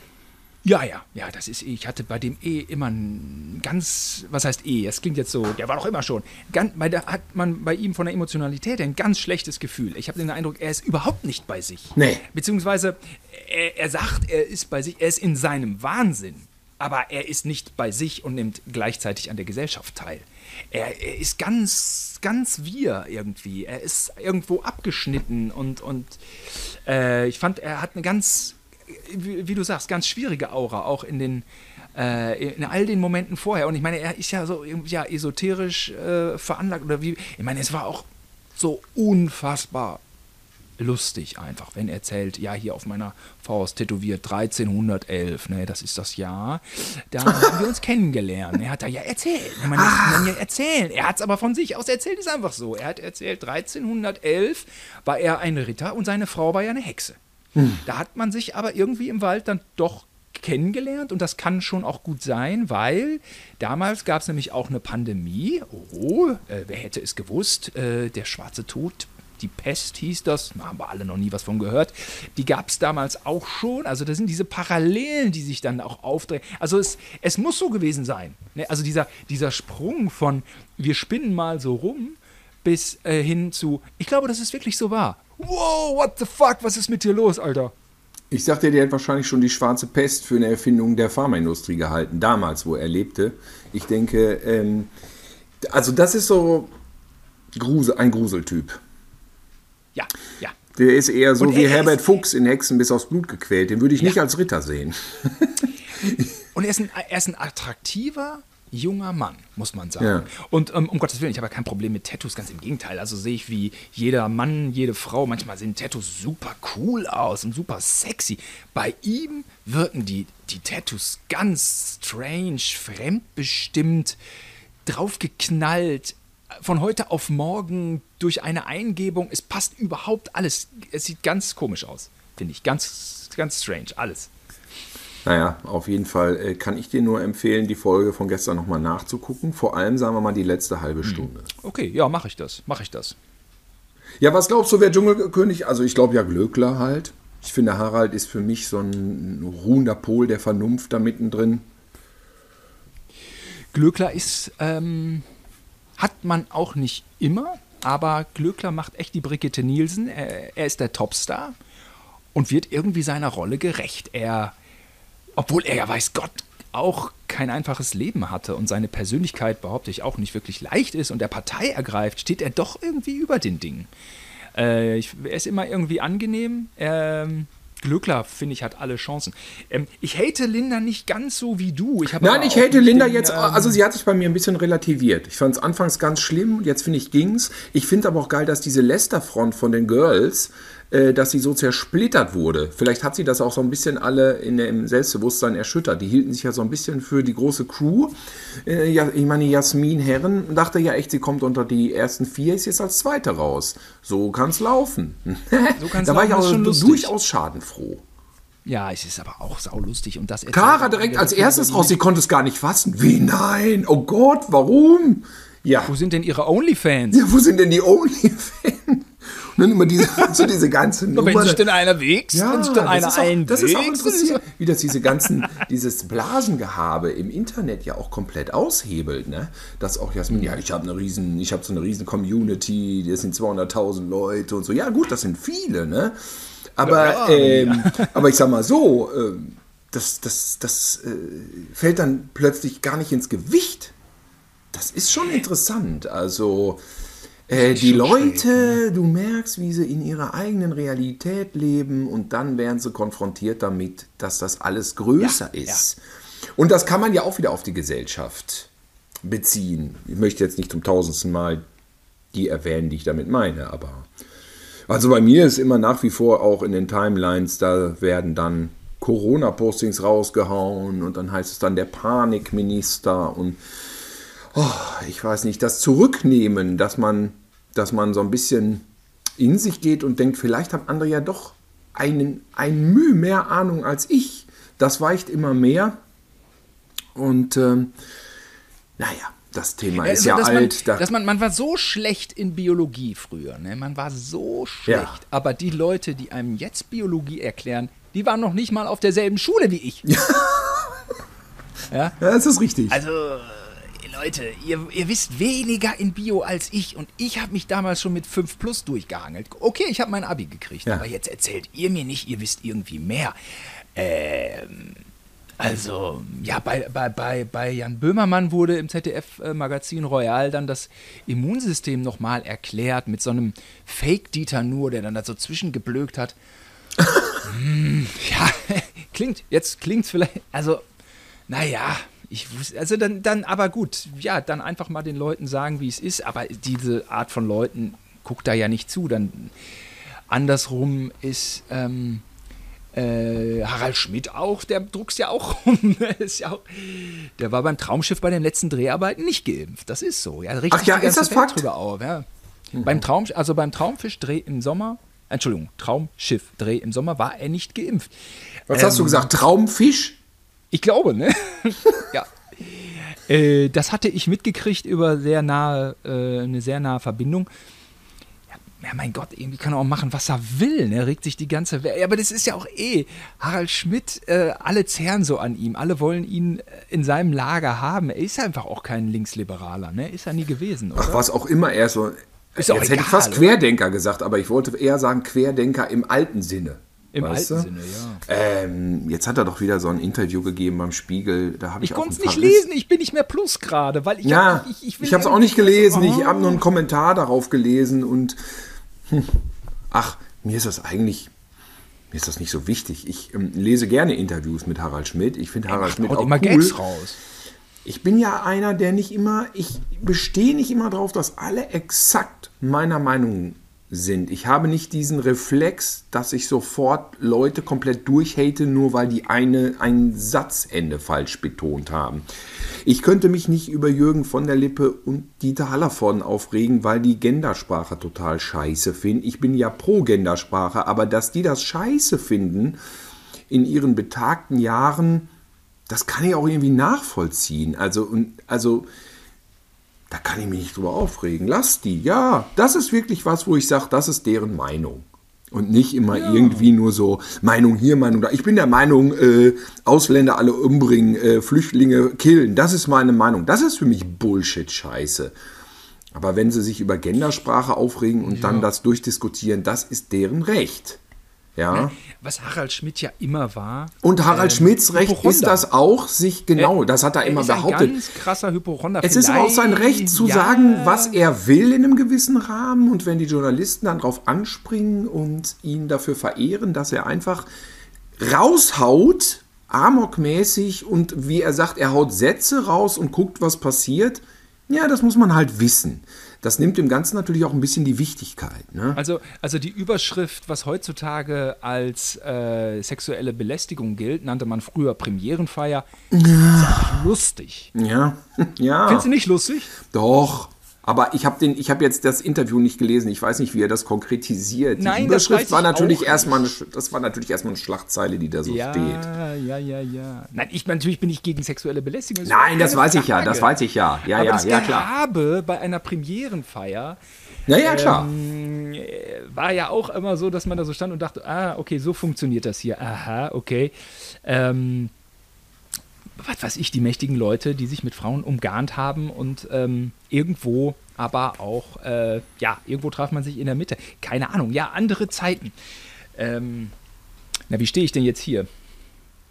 Ja, ja, ja, das ist eh. Ich hatte bei dem E immer ein ganz, was heißt E? Das klingt jetzt so, der war doch immer schon. Ganz, bei der hat man bei ihm von der Emotionalität ein ganz schlechtes Gefühl. Ich habe den Eindruck, er ist überhaupt nicht bei sich. Nee. Beziehungsweise, er, er sagt, er ist bei sich, er ist in seinem Wahnsinn. Aber er ist nicht bei sich und nimmt gleichzeitig an der Gesellschaft teil. Er, er ist ganz, ganz wir irgendwie. Er ist irgendwo abgeschnitten und, und äh, ich fand, er hat eine ganz wie, wie, du sagst, ganz schwierige Aura, auch in den äh, in all den Momenten vorher. Und ich meine, er ist ja so ja, esoterisch äh, veranlagt oder wie. Ich meine, es war auch so unfassbar lustig einfach, wenn er erzählt, ja, hier auf meiner Faust tätowiert 1311, ne, das ist das Jahr, da haben wir uns kennengelernt. Er hat da ja erzählt, man kann ja erzählen. Er hat es aber von sich aus erzählt, ist einfach so. Er hat erzählt, 1311 war er ein Ritter und seine Frau war ja eine Hexe. Hm. Da hat man sich aber irgendwie im Wald dann doch kennengelernt und das kann schon auch gut sein, weil damals gab es nämlich auch eine Pandemie. Oh, äh, wer hätte es gewusst? Äh, der schwarze Tod. Die Pest hieß das, da haben wir alle noch nie was von gehört. Die gab es damals auch schon. Also, da sind diese Parallelen, die sich dann auch aufdrehen. Also, es, es muss so gewesen sein. Ne? Also, dieser, dieser Sprung von wir spinnen mal so rum bis äh, hin zu, ich glaube, dass es wirklich so war. Wow, what the fuck, was ist mit dir los, Alter? Ich sagte, der hat wahrscheinlich schon die schwarze Pest für eine Erfindung der Pharmaindustrie gehalten, damals, wo er lebte. Ich denke, ähm, also das ist so Grusel, ein Gruseltyp. Ja, ja. Der ist eher so wie Herbert Fuchs in Hexen bis aufs Blut gequält. Den würde ich ja. nicht als Ritter sehen. Und er ist ein, er ist ein attraktiver, junger Mann, muss man sagen. Ja. Und ähm, um Gottes Willen, ich habe ja kein Problem mit Tattoos, ganz im Gegenteil. Also sehe ich wie jeder Mann, jede Frau, manchmal sehen Tattoos super cool aus und super sexy. Bei ihm wirken die, die Tattoos ganz strange, fremdbestimmt, draufgeknallt, von heute auf morgen durch eine Eingebung. Es passt überhaupt alles. Es sieht ganz komisch aus, finde ich. Ganz, ganz strange, alles. Naja, auf jeden Fall äh, kann ich dir nur empfehlen, die Folge von gestern nochmal nachzugucken. Vor allem, sagen wir mal, die letzte halbe hm. Stunde. Okay, ja, mache ich das. Mache ich das. Ja, was glaubst du, wer Dschungelkönig? Also ich glaube ja Glöckler halt. Ich finde, Harald ist für mich so ein ruhender Pol der Vernunft da mittendrin. Glöckler ist, ähm, hat man auch nicht immer, aber Glöckler macht echt die Brigitte Nielsen. Er, er ist der Topstar und wird irgendwie seiner Rolle gerecht. Er obwohl er ja weiß Gott auch kein einfaches Leben hatte und seine Persönlichkeit, behaupte ich, auch nicht wirklich leicht ist und der Partei ergreift, steht er doch irgendwie über den Dingen. Äh, ich, er ist immer irgendwie angenehm. Ähm, Glückler, finde ich, hat alle Chancen. Ähm, ich hate Linda nicht ganz so wie du. Ich Nein, ich hate Linda den, jetzt, ähm, also sie hat sich bei mir ein bisschen relativiert. Ich fand es anfangs ganz schlimm, jetzt finde ich ging's. Ich finde aber auch geil, dass diese Lester-Front von den Girls dass sie so zersplittert wurde. Vielleicht hat sie das auch so ein bisschen alle in der, im Selbstbewusstsein erschüttert. Die hielten sich ja so ein bisschen für die große Crew. Äh, ich meine, Jasmin Herren dachte ja echt, sie kommt unter die ersten vier, ist jetzt als Zweite raus. So kann es laufen. So kann's da war ich auch schon durchaus schadenfroh. Ja, es ist aber auch saulustig und das Kara direkt als erstes raus, sie konnte es gar nicht fassen. Wie nein? Oh Gott, warum? Ja. Wo sind denn ihre Onlyfans? Ja, wo sind denn die Onlyfans? Und dann immer diese, so diese ganze Nummer. Wenn sich denn einer wächst, ja, wenn sich dann einer einwächst. Das ist auch interessant, wie das diese ganzen, dieses Blasengehabe im Internet ja auch komplett aushebelt, ne? Dass auch Jasmin, ja, ich habe eine riesen, ich habe so eine riesen Community, das sind 200.000 Leute und so. Ja gut, das sind viele, ne? Aber, ja, ähm, ja. aber ich sag mal so, ähm, das, das, das äh, fällt dann plötzlich gar nicht ins Gewicht. Das ist schon interessant. Also äh, die Leute, schräg, ne? du merkst, wie sie in ihrer eigenen Realität leben und dann werden sie konfrontiert damit, dass das alles größer ja, ist. Ja. Und das kann man ja auch wieder auf die Gesellschaft beziehen. Ich möchte jetzt nicht zum tausendsten Mal die erwähnen, die ich damit meine, aber also bei mir ist immer nach wie vor auch in den Timelines, da werden dann Corona-Postings rausgehauen und dann heißt es dann der Panikminister und oh, ich weiß nicht, das Zurücknehmen, dass man, dass man so ein bisschen in sich geht und denkt, vielleicht haben andere ja doch einen, ein Mühe mehr Ahnung als ich. Das weicht immer mehr. Und ähm, naja, das Thema ist ja alt. Man, da dass man, man war so schlecht in Biologie früher. Ne? Man war so schlecht. Ja. Aber die Leute, die einem jetzt Biologie erklären, die waren noch nicht mal auf derselben Schule wie ich. Ja, ja? ja das ist richtig. Also, Leute, ihr, ihr wisst weniger in Bio als ich und ich habe mich damals schon mit 5 Plus durchgehangelt. Okay, ich habe mein Abi gekriegt, ja. aber jetzt erzählt ihr mir nicht, ihr wisst irgendwie mehr. Ähm, also, ja, bei, bei, bei, bei Jan Böhmermann wurde im ZDF-Magazin Royal dann das Immunsystem nochmal erklärt mit so einem Fake-Dieter nur, der dann da so zwischengeblökt hat hm, ja, klingt, jetzt klingt es vielleicht, also, naja, ich wusste, also dann, dann, aber gut, ja, dann einfach mal den Leuten sagen, wie es ist, aber diese Art von Leuten guckt da ja nicht zu, dann andersrum ist, ähm, äh, Harald Schmidt auch, der druckst ja auch rum. ja auch, der war beim Traumschiff bei den letzten Dreharbeiten nicht geimpft. Das ist so. Ja, richtig Ach ja, ist das Fakt? Drüber auf, ja. Mhm. Beim Traum, also beim Traumfischdreh im Sommer Entschuldigung, Traumschiff-Dreh im Sommer war er nicht geimpft. Was ähm, hast du ähm, gesagt? Traumfisch? Ich glaube, ne? ja. Äh, das hatte ich mitgekriegt über sehr nahe, äh, eine sehr nahe Verbindung. Ja, ja, mein Gott, irgendwie kann er auch machen, was er will. Ne? Regt sich die ganze Welt. Ja, aber das ist ja auch eh. Harald Schmidt, äh, alle zehren so an ihm. Alle wollen ihn in seinem Lager haben. Er ist einfach auch kein Linksliberaler. Ne? Ist er nie gewesen. Oder? Ach, was auch immer er so. Ist Jetzt egal, hätte ich fast Querdenker gesagt, aber ich wollte eher sagen Querdenker im alten Sinne. Im alten du? Sinne, ja. Ähm, jetzt hat er doch wieder so ein Interview gegeben beim Spiegel. Da ich ich konnte es nicht lesen, ich bin nicht mehr plus gerade, weil ich ja, hab, ich, ich, ich habe es auch nicht gelesen. Ich habe nur einen Kommentar darauf gelesen und hm, ach, mir ist das eigentlich mir ist das nicht so wichtig. Ich ähm, lese gerne Interviews mit Harald Schmidt. Ich finde Harald Schmidt auch immer cool. Gags raus ich bin ja einer, der nicht immer, ich bestehe nicht immer darauf, dass alle exakt meiner Meinung sind. Ich habe nicht diesen Reflex, dass ich sofort Leute komplett durchhate, nur weil die eine ein Satzende falsch betont haben. Ich könnte mich nicht über Jürgen von der Lippe und Dieter Hallervorden aufregen, weil die Gendersprache total scheiße finden. Ich bin ja pro Gendersprache, aber dass die das scheiße finden in ihren betagten Jahren, das kann ich auch irgendwie nachvollziehen. Also, und, also, da kann ich mich nicht drüber aufregen. Lass die, ja. Das ist wirklich was, wo ich sage, das ist deren Meinung. Und nicht immer ja. irgendwie nur so Meinung hier, Meinung da. Ich bin der Meinung, äh, Ausländer alle umbringen, äh, Flüchtlinge killen. Das ist meine Meinung. Das ist für mich Bullshit-Scheiße. Aber wenn sie sich über Gendersprache aufregen und ja. dann das durchdiskutieren, das ist deren Recht. Ja. Ne? Was Harald Schmidt ja immer war. Und Harald ähm, Schmidts Recht ist das auch, sich genau, das hat er, er immer ist behauptet. Ein ganz krasser Hypochonder. Es ist aber auch sein Recht zu ja. sagen, was er will in einem gewissen Rahmen. Und wenn die Journalisten dann drauf anspringen und ihn dafür verehren, dass er einfach raushaut, amokmäßig und wie er sagt, er haut Sätze raus und guckt, was passiert. Ja, das muss man halt wissen das nimmt dem Ganzen natürlich auch ein bisschen die Wichtigkeit. Ne? Also, also die Überschrift, was heutzutage als äh, sexuelle Belästigung gilt, nannte man früher Premierenfeier. Ja. Ist lustig. Ja, ja. Findest du nicht lustig? Doch. Aber ich habe hab jetzt das Interview nicht gelesen. Ich weiß nicht, wie er das konkretisiert. Die Nein, Überschrift war natürlich erstmal eine, das war natürlich erstmal eine Schlachtzeile, die da so ja, steht. Ja, ja, ja, ja. Nein, ich natürlich bin ich gegen sexuelle Belästigung. Das Nein, das weiß Frage. ich ja, das weiß ich ja. Ja, Aber ja, das ja, klar. habe bei einer Premierenfeier ja, ja, klar. Ähm, war ja auch immer so, dass man da so stand und dachte, ah, okay, so funktioniert das hier. Aha, okay. Ähm, was weiß ich, die mächtigen Leute, die sich mit Frauen umgarnt haben und ähm, irgendwo aber auch, äh, ja, irgendwo traf man sich in der Mitte. Keine Ahnung, ja, andere Zeiten. Ähm, na, wie stehe ich denn jetzt hier?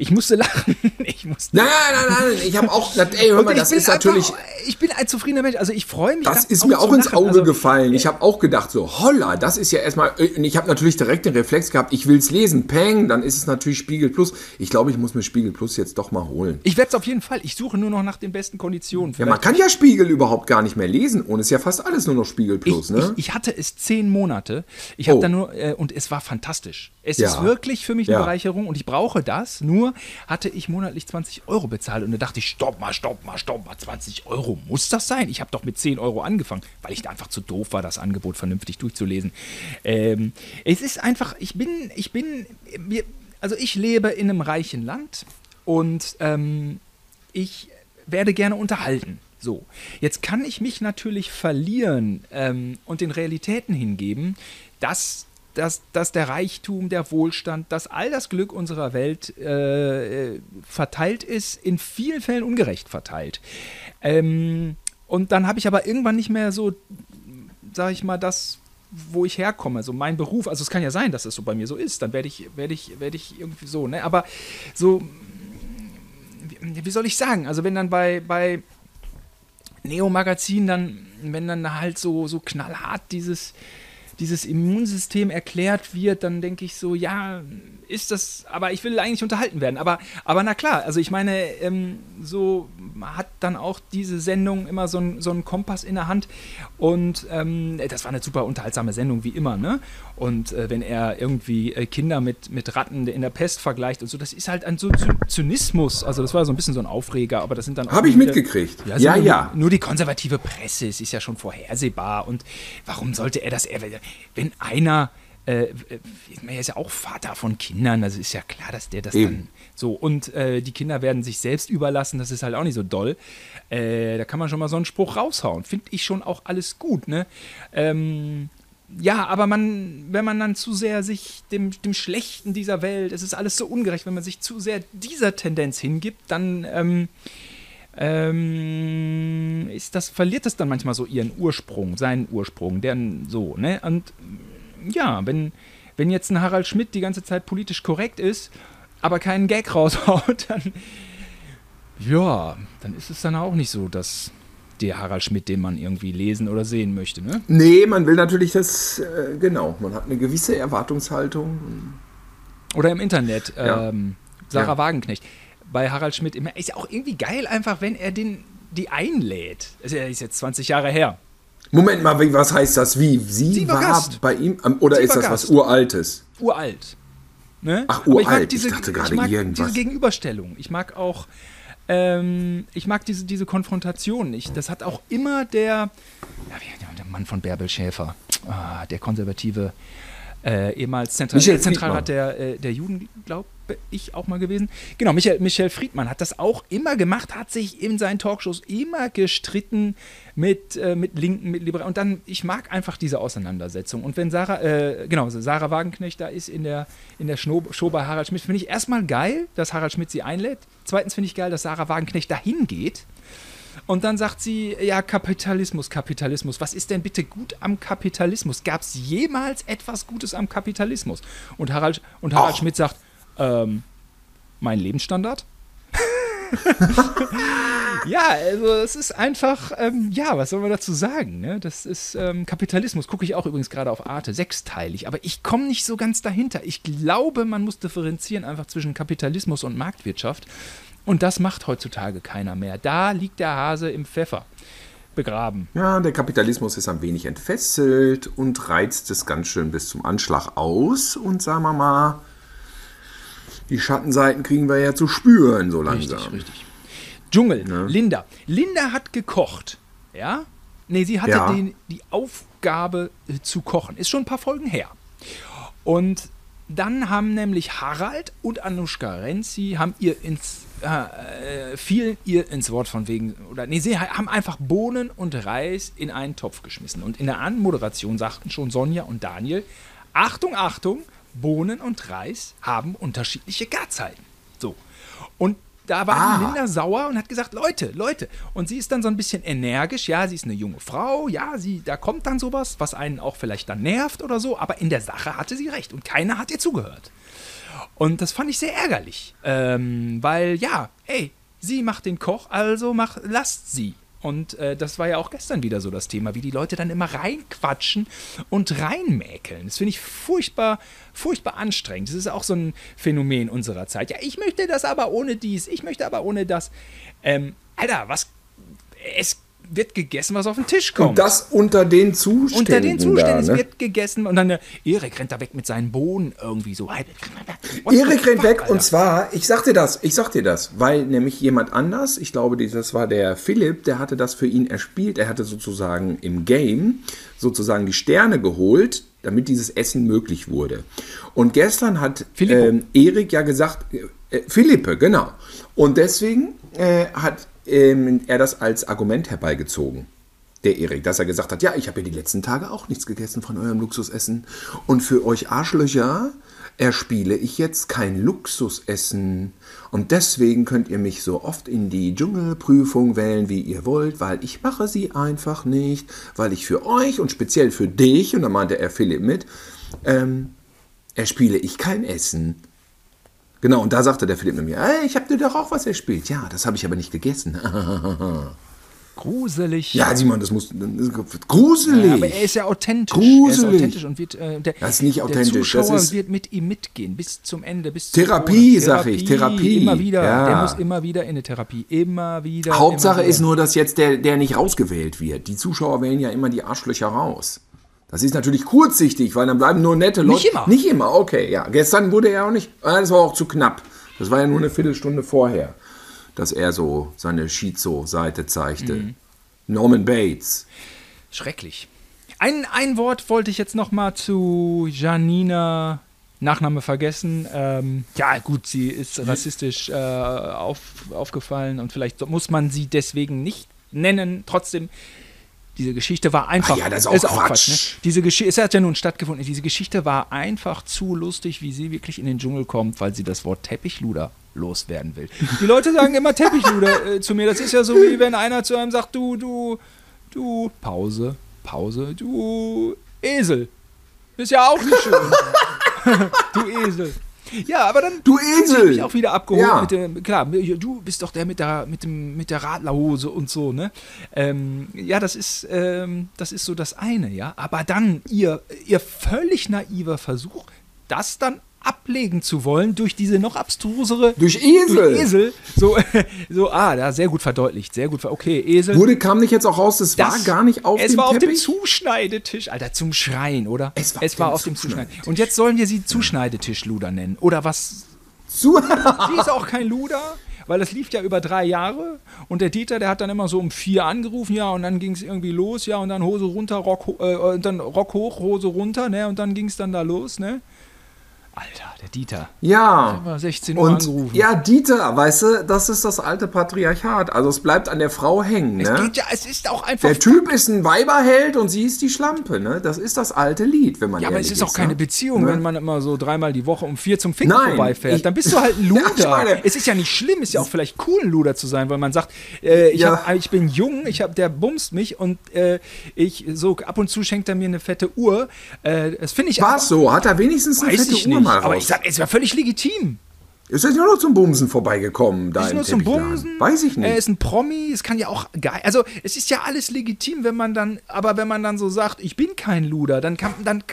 Ich musste lachen. Ich musste nein, nein, nein, nein. Ich habe auch. Ey, hör mal, das ist natürlich. Einfach, ich bin ein zufriedener Mensch. Also ich freue mich. Das ist mir auch ins Auge also, gefallen. Ich habe auch gedacht, so, holla, das ist ja erstmal. Äh, ich habe natürlich direkt den Reflex gehabt, ich will es lesen. Peng, dann ist es natürlich Spiegel Plus. Ich glaube, ich muss mir Spiegel Plus jetzt doch mal holen. Ich werde es auf jeden Fall. Ich suche nur noch nach den besten Konditionen. Vielleicht. Ja, man kann ja Spiegel überhaupt gar nicht mehr lesen. Und es ist ja fast alles nur noch Spiegel Plus, ich, ne? Ich, ich, hatte es zehn Monate. Ich habe oh. da nur. Äh, und es war fantastisch. Es ja. ist wirklich für mich eine ja. Bereicherung und ich brauche das. Nur hatte ich monatlich 20 Euro bezahlt und da dachte ich, stopp mal, stopp mal, stopp mal, 20 Euro, muss das sein? Ich habe doch mit 10 Euro angefangen, weil ich einfach zu doof war, das Angebot vernünftig durchzulesen. Ähm, es ist einfach, ich bin, ich bin, also ich lebe in einem reichen Land und ähm, ich werde gerne unterhalten. So, jetzt kann ich mich natürlich verlieren ähm, und den Realitäten hingeben, dass dass, dass der Reichtum, der Wohlstand, dass all das Glück unserer Welt äh, verteilt ist, in vielen Fällen ungerecht verteilt. Ähm, und dann habe ich aber irgendwann nicht mehr so, sage ich mal, das, wo ich herkomme, so mein Beruf. Also es kann ja sein, dass es so bei mir so ist. Dann werde ich, werde ich, werde ich irgendwie so, ne? Aber so, wie, wie soll ich sagen? Also wenn dann bei, bei Neo-Magazin dann, wenn dann halt so, so knallhart dieses dieses Immunsystem erklärt wird, dann denke ich so, ja, ist das, aber ich will eigentlich unterhalten werden. Aber, aber na klar, also ich meine, ähm, so hat dann auch diese Sendung immer so, ein, so einen Kompass in der Hand. Und ähm, das war eine super unterhaltsame Sendung, wie immer, ne? Und äh, wenn er irgendwie äh, Kinder mit, mit Ratten in der Pest vergleicht und so, das ist halt ein so Zynismus. Also das war so ein bisschen so ein Aufreger, aber das sind dann Habe ich mitgekriegt. Ja, ja, nur, ja. Nur die konservative Presse, es ist ja schon vorhersehbar. Und warum sollte er das, wenn einer äh, er ist ja auch Vater von Kindern, also ist ja klar, dass der das Eben. dann so und äh, die Kinder werden sich selbst überlassen, das ist halt auch nicht so doll. Äh, da kann man schon mal so einen Spruch raushauen. Finde ich schon auch alles gut, ne? Ähm, ja, aber man, wenn man dann zu sehr sich dem, dem Schlechten dieser Welt, es ist alles so ungerecht, wenn man sich zu sehr dieser Tendenz hingibt, dann ähm, ähm, ist das, verliert das dann manchmal so ihren Ursprung, seinen Ursprung, deren so, ne? Und ja, wenn, wenn jetzt ein Harald Schmidt die ganze Zeit politisch korrekt ist, aber keinen Gag raushaut, dann ja, dann ist es dann auch nicht so, dass der Harald Schmidt, den man irgendwie lesen oder sehen möchte, ne? Nee, man will natürlich das, äh, genau, man hat eine gewisse Erwartungshaltung. Oder im Internet, ja. ähm, Sarah ja. Wagenknecht. Bei Harald Schmidt immer, ist ja auch irgendwie geil einfach, wenn er den, die einlädt. Das ist jetzt 20 Jahre her. Moment mal, was heißt das? Wie? Sie, Sie war, war bei ihm? Oder Sie ist das Gast. was Uraltes? Uralt. Ne? Ach, uralt. Ich, diese, ich dachte gerade ich mag irgendwas. Diese Gegenüberstellung. Ich mag auch, ähm, ich mag diese, diese Konfrontation. Ich, das hat auch immer der, ja, der Mann von Bärbel Schäfer, ah, der konservative äh, ehemals Zentral Zentralrat der, äh, der Juden, glaube ich, auch mal gewesen. Genau, Michael, Michael Friedmann hat das auch immer gemacht, hat sich in seinen Talkshows immer gestritten mit, äh, mit Linken, mit Liberalen. Und dann, ich mag einfach diese Auseinandersetzung. Und wenn Sarah, äh, genau, Sarah Wagenknecht da ist in der, in der Show, bei Harald Schmidt, finde ich erstmal geil, dass Harald Schmidt sie einlädt. Zweitens finde ich geil, dass Sarah Wagenknecht dahin geht und dann sagt sie, ja, Kapitalismus, Kapitalismus. Was ist denn bitte gut am Kapitalismus? Gab es jemals etwas Gutes am Kapitalismus? Und Harald, und Harald Schmidt sagt, ähm, mein Lebensstandard? ja, also es ist einfach, ähm, ja, was soll man dazu sagen? Ne? Das ist ähm, Kapitalismus, gucke ich auch übrigens gerade auf Arte, sechsteilig, aber ich komme nicht so ganz dahinter. Ich glaube, man muss differenzieren einfach zwischen Kapitalismus und Marktwirtschaft. Und das macht heutzutage keiner mehr. Da liegt der Hase im Pfeffer begraben. Ja, der Kapitalismus ist ein wenig entfesselt und reizt es ganz schön bis zum Anschlag aus. Und sagen wir mal, die Schattenseiten kriegen wir ja zu spüren, so langsam. Richtig, richtig. Dschungel, ja. Linda. Linda hat gekocht. Ja? Nee, sie hatte ja. die, die Aufgabe äh, zu kochen. Ist schon ein paar Folgen her. Und dann haben nämlich Harald und Anushka Renzi haben ihr ins äh, fiel ihr ins Wort von wegen, oder nee, sie haben einfach Bohnen und Reis in einen Topf geschmissen. Und in der Anmoderation sagten schon Sonja und Daniel, Achtung, Achtung, Bohnen und Reis haben unterschiedliche Garzeiten. So. Und da war ah. Linda sauer und hat gesagt, Leute, Leute. Und sie ist dann so ein bisschen energisch. Ja, sie ist eine junge Frau. Ja, sie, da kommt dann sowas, was einen auch vielleicht dann nervt oder so. Aber in der Sache hatte sie recht und keiner hat ihr zugehört. Und das fand ich sehr ärgerlich. Ähm, weil, ja, ey, sie macht den Koch, also mach, lasst sie. Und äh, das war ja auch gestern wieder so das Thema, wie die Leute dann immer reinquatschen und reinmäkeln. Das finde ich furchtbar, furchtbar anstrengend. Das ist auch so ein Phänomen unserer Zeit. Ja, ich möchte das aber ohne dies, ich möchte aber ohne das. Ähm, Alter, was. Es wird gegessen, was auf den Tisch kommt. Und das unter den Zuständen. Unter den Zuständen, da, es ne? wird gegessen und dann der Erik rennt da weg mit seinen Bohnen irgendwie so. What Erik rennt weg Alter? und zwar, ich sag dir das, ich sag dir das, weil nämlich jemand anders, ich glaube, das war der Philipp, der hatte das für ihn erspielt. Er hatte sozusagen im Game sozusagen die Sterne geholt, damit dieses Essen möglich wurde. Und gestern hat ähm, Erik ja gesagt, äh, Philippe, genau. Und deswegen äh, hat ähm, er das als Argument herbeigezogen der Erik, dass er gesagt hat, ja, ich habe ja die letzten Tage auch nichts gegessen von eurem Luxusessen. Und für euch Arschlöcher erspiele ich jetzt kein Luxusessen. Und deswegen könnt ihr mich so oft in die Dschungelprüfung wählen, wie ihr wollt, weil ich mache sie einfach nicht, weil ich für euch und speziell für dich, und da meinte er Philipp mit, ähm, erspiele ich kein Essen. Genau, und da sagte der Philipp mir, ey, ich habe dir doch auch was erspielt. Ja, das habe ich aber nicht gegessen. Gruselig. Ja, Simon, das muss ist gruselig. Ja, aber er ist ja authentisch. Er Gruselig. ist authentisch und wird, äh, der, Das ist nicht authentisch, Der Zuschauer das ist- wird mit ihm mitgehen bis zum Ende, bis Therapie, Krone. sag ich, Therapie. Immer wieder. Ja. Der muss immer wieder in eine Therapie. Immer wieder. Hauptsache immer ist wieder. nur, dass jetzt der, der nicht rausgewählt wird. Die Zuschauer wählen ja immer die Arschlöcher raus. Das ist natürlich kurzsichtig, weil dann bleiben nur nette Leute. Nicht immer. Nicht immer, okay, ja. Gestern wurde er auch nicht, ah, das war auch zu knapp. Das war ja nur eine Viertelstunde vorher, dass er so seine Schizo-Seite zeigte. Mhm. Norman Bates. Schrecklich. Ein, ein Wort wollte ich jetzt noch mal zu Janina. Nachname vergessen. Ähm, ja, gut, sie ist rassistisch äh, auf, aufgefallen und vielleicht muss man sie deswegen nicht nennen. Trotzdem, diese Geschichte war einfach. Ach ja, das ist auch Quatsch. ne? Diese Geschichte, es hat ja nun stattgefunden. Diese Geschichte war einfach zu lustig, wie sie wirklich in den Dschungel kommt, weil sie das Wort Teppichluder loswerden will. Die Leute sagen immer Teppichluder äh, zu mir. Das ist ja so, wie wenn einer zu einem sagt, du, du, du, Pause, Pause, du Esel. Ist ja auch nicht schön. du Esel. Ja, aber dann Du Esel. mich auch wieder abgeholt Ja. mit dem, klar, du bist doch der mit der, mit dem, mit der Radlerhose und so, ne? Ähm, ja, das ist, ähm, das ist so das eine, ja. Aber dann ihr, ihr völlig naiver Versuch, das dann ablegen zu wollen durch diese noch abstrusere Durch Esel. durch Esel. So, so, ah, da sehr gut verdeutlicht, sehr gut, ver okay, Esel. Wurde, kam nicht jetzt auch raus, das, war gar nicht auf es dem war auf dem Teppich? Zuschneidetisch, Alter, zum Schreien, oder? Es war es auf war dem auf dem Zuschneidetisch. Und jetzt sollen wir sie Zuschneidetischluder nennen. Oder was? Zu Sie ist auch kein Luder, weil das lief ja über drei Jahre. Und der Dieter, der hat dann immer so um vier angerufen, ja, und dann ging es irgendwie los, ja, und dann Hose runter, Rock, äh, und dann Rock hoch, Hose runter, ne, und dann ging es dann da los, ne? Alter, der Dieter. Ja. Immer 16 Uhr Und angerufen. ja, Dieter, weißt du, das ist das alte Patriarchat. Also es bleibt an der Frau hängen, Es ne? geht ja, es ist auch einfach. Der Typ ist ein Weiberheld und sie ist die Schlampe, ne? Das ist das alte Lied, wenn man Ja, aber es ist auch keine ne? Beziehung, Ne? wenn man immer so dreimal die Woche um vier zum Ficken Nein, vorbeifährt. ich- Dann bist du halt ein Ja, Luder. meine- es ist ja nicht schlimm, ist ja auch vielleicht cool, ein Luder zu sein, weil man sagt, äh, ich, Ja. hab, ich bin jung, ich hab, der bumst mich und äh, ich so ab und zu schenkt er mir eine fette Uhr. Äh, das finde ich War es so? Hat er wenigstens eine fette Uhr nicht. Mal Aber raus? ich sag, es war völlig legitim. ist er nur noch zum Bumsen vorbeigekommen da Ist nur zum? Bumsen. Weiß ich nicht. Er ist ein Promi, es kann ja auch geil. Also, es ist ja alles legitim, wenn man dann, aber wenn man dann so sagt, ich bin kein Luder, dann kann, dann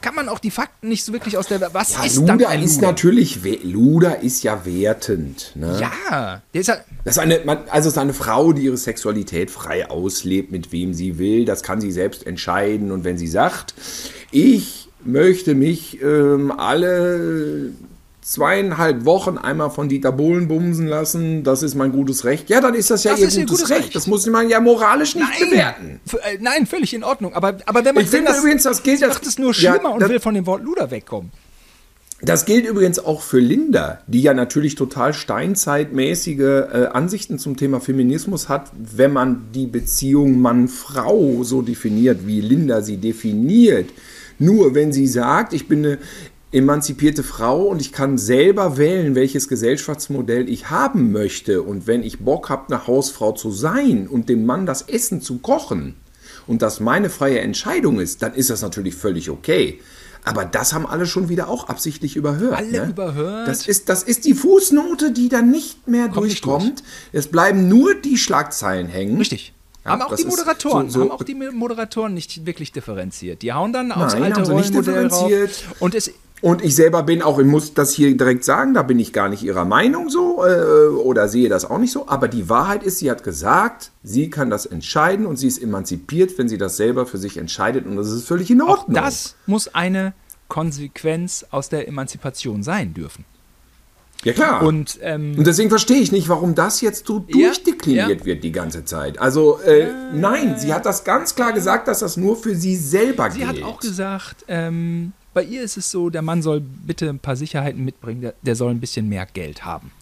kann man auch die Fakten nicht so wirklich aus der. Was ja, ist dann Luder ein ist Luder? natürlich, we- Luder ist ja wertend, ne? Ja, der ist ja. Das ist eine, also es ist eine Frau, die ihre Sexualität frei auslebt, mit wem sie will. Das kann sie selbst entscheiden. Und wenn sie sagt, ich möchte mich ähm, alle zweieinhalb Wochen einmal von Dieter Bohlen bumsen lassen, das ist mein gutes Recht. Ja, dann ist das ja Das ihr, ist ihr gutes, gutes Recht. Recht. Das muss man ja moralisch nicht bewerten. V- äh, nein, völlig in Ordnung. Aber, aber wenn man Ich finde übrigens, das gilt macht es nur ja, schlimmer und das- will von dem Wort Luder wegkommen. Das gilt übrigens auch für Linda, die ja natürlich total steinzeitmäßige äh, Ansichten zum Thema Feminismus hat, wenn man die Beziehung Mann-Frau so definiert, wie Linda sie definiert. Nur wenn sie sagt, ich bin eine emanzipierte Frau und ich kann selber wählen, welches Gesellschaftsmodell ich haben möchte. Und wenn ich Bock habe, eine Hausfrau zu sein und dem Mann das Essen zu kochen und das meine freie Entscheidung ist, dann ist das natürlich völlig okay. Aber das haben alle schon wieder auch absichtlich überhört. Alle ne? überhört? Das ist, das ist die Fußnote, die dann nicht mehr Kommt nicht durchkommt. Es bleiben nur die Schlagzeilen hängen. Richtig. Ja, haben auch die Moderatoren, so- so- haben auch die Moderatoren nicht wirklich differenziert. Die hauen dann aufs Nein, alte haben sie nicht Rollenmodell rauf. differenziert. Und es Und ich selber bin auch, ich muss das hier direkt sagen, da bin ich gar nicht ihrer Meinung so äh, oder sehe das auch nicht so. Aber die Wahrheit ist, sie hat gesagt, sie kann das entscheiden und sie ist emanzipiert, wenn sie das selber für sich entscheidet. Und das ist völlig in auch Ordnung. das muss eine Konsequenz aus der Emanzipation sein dürfen. Ja, klar. Und ähm, Und deswegen verstehe ich nicht, warum das jetzt so Ja, durchdekliniert ja. wird die ganze Zeit. Also, äh, nein, sie hat das ganz klar gesagt, dass das nur für sie selber sie gilt. hat auch gesagt, ähm, bei ihr ist es so, der Mann soll bitte ein paar Sicherheiten mitbringen, der, der soll ein bisschen mehr Geld haben.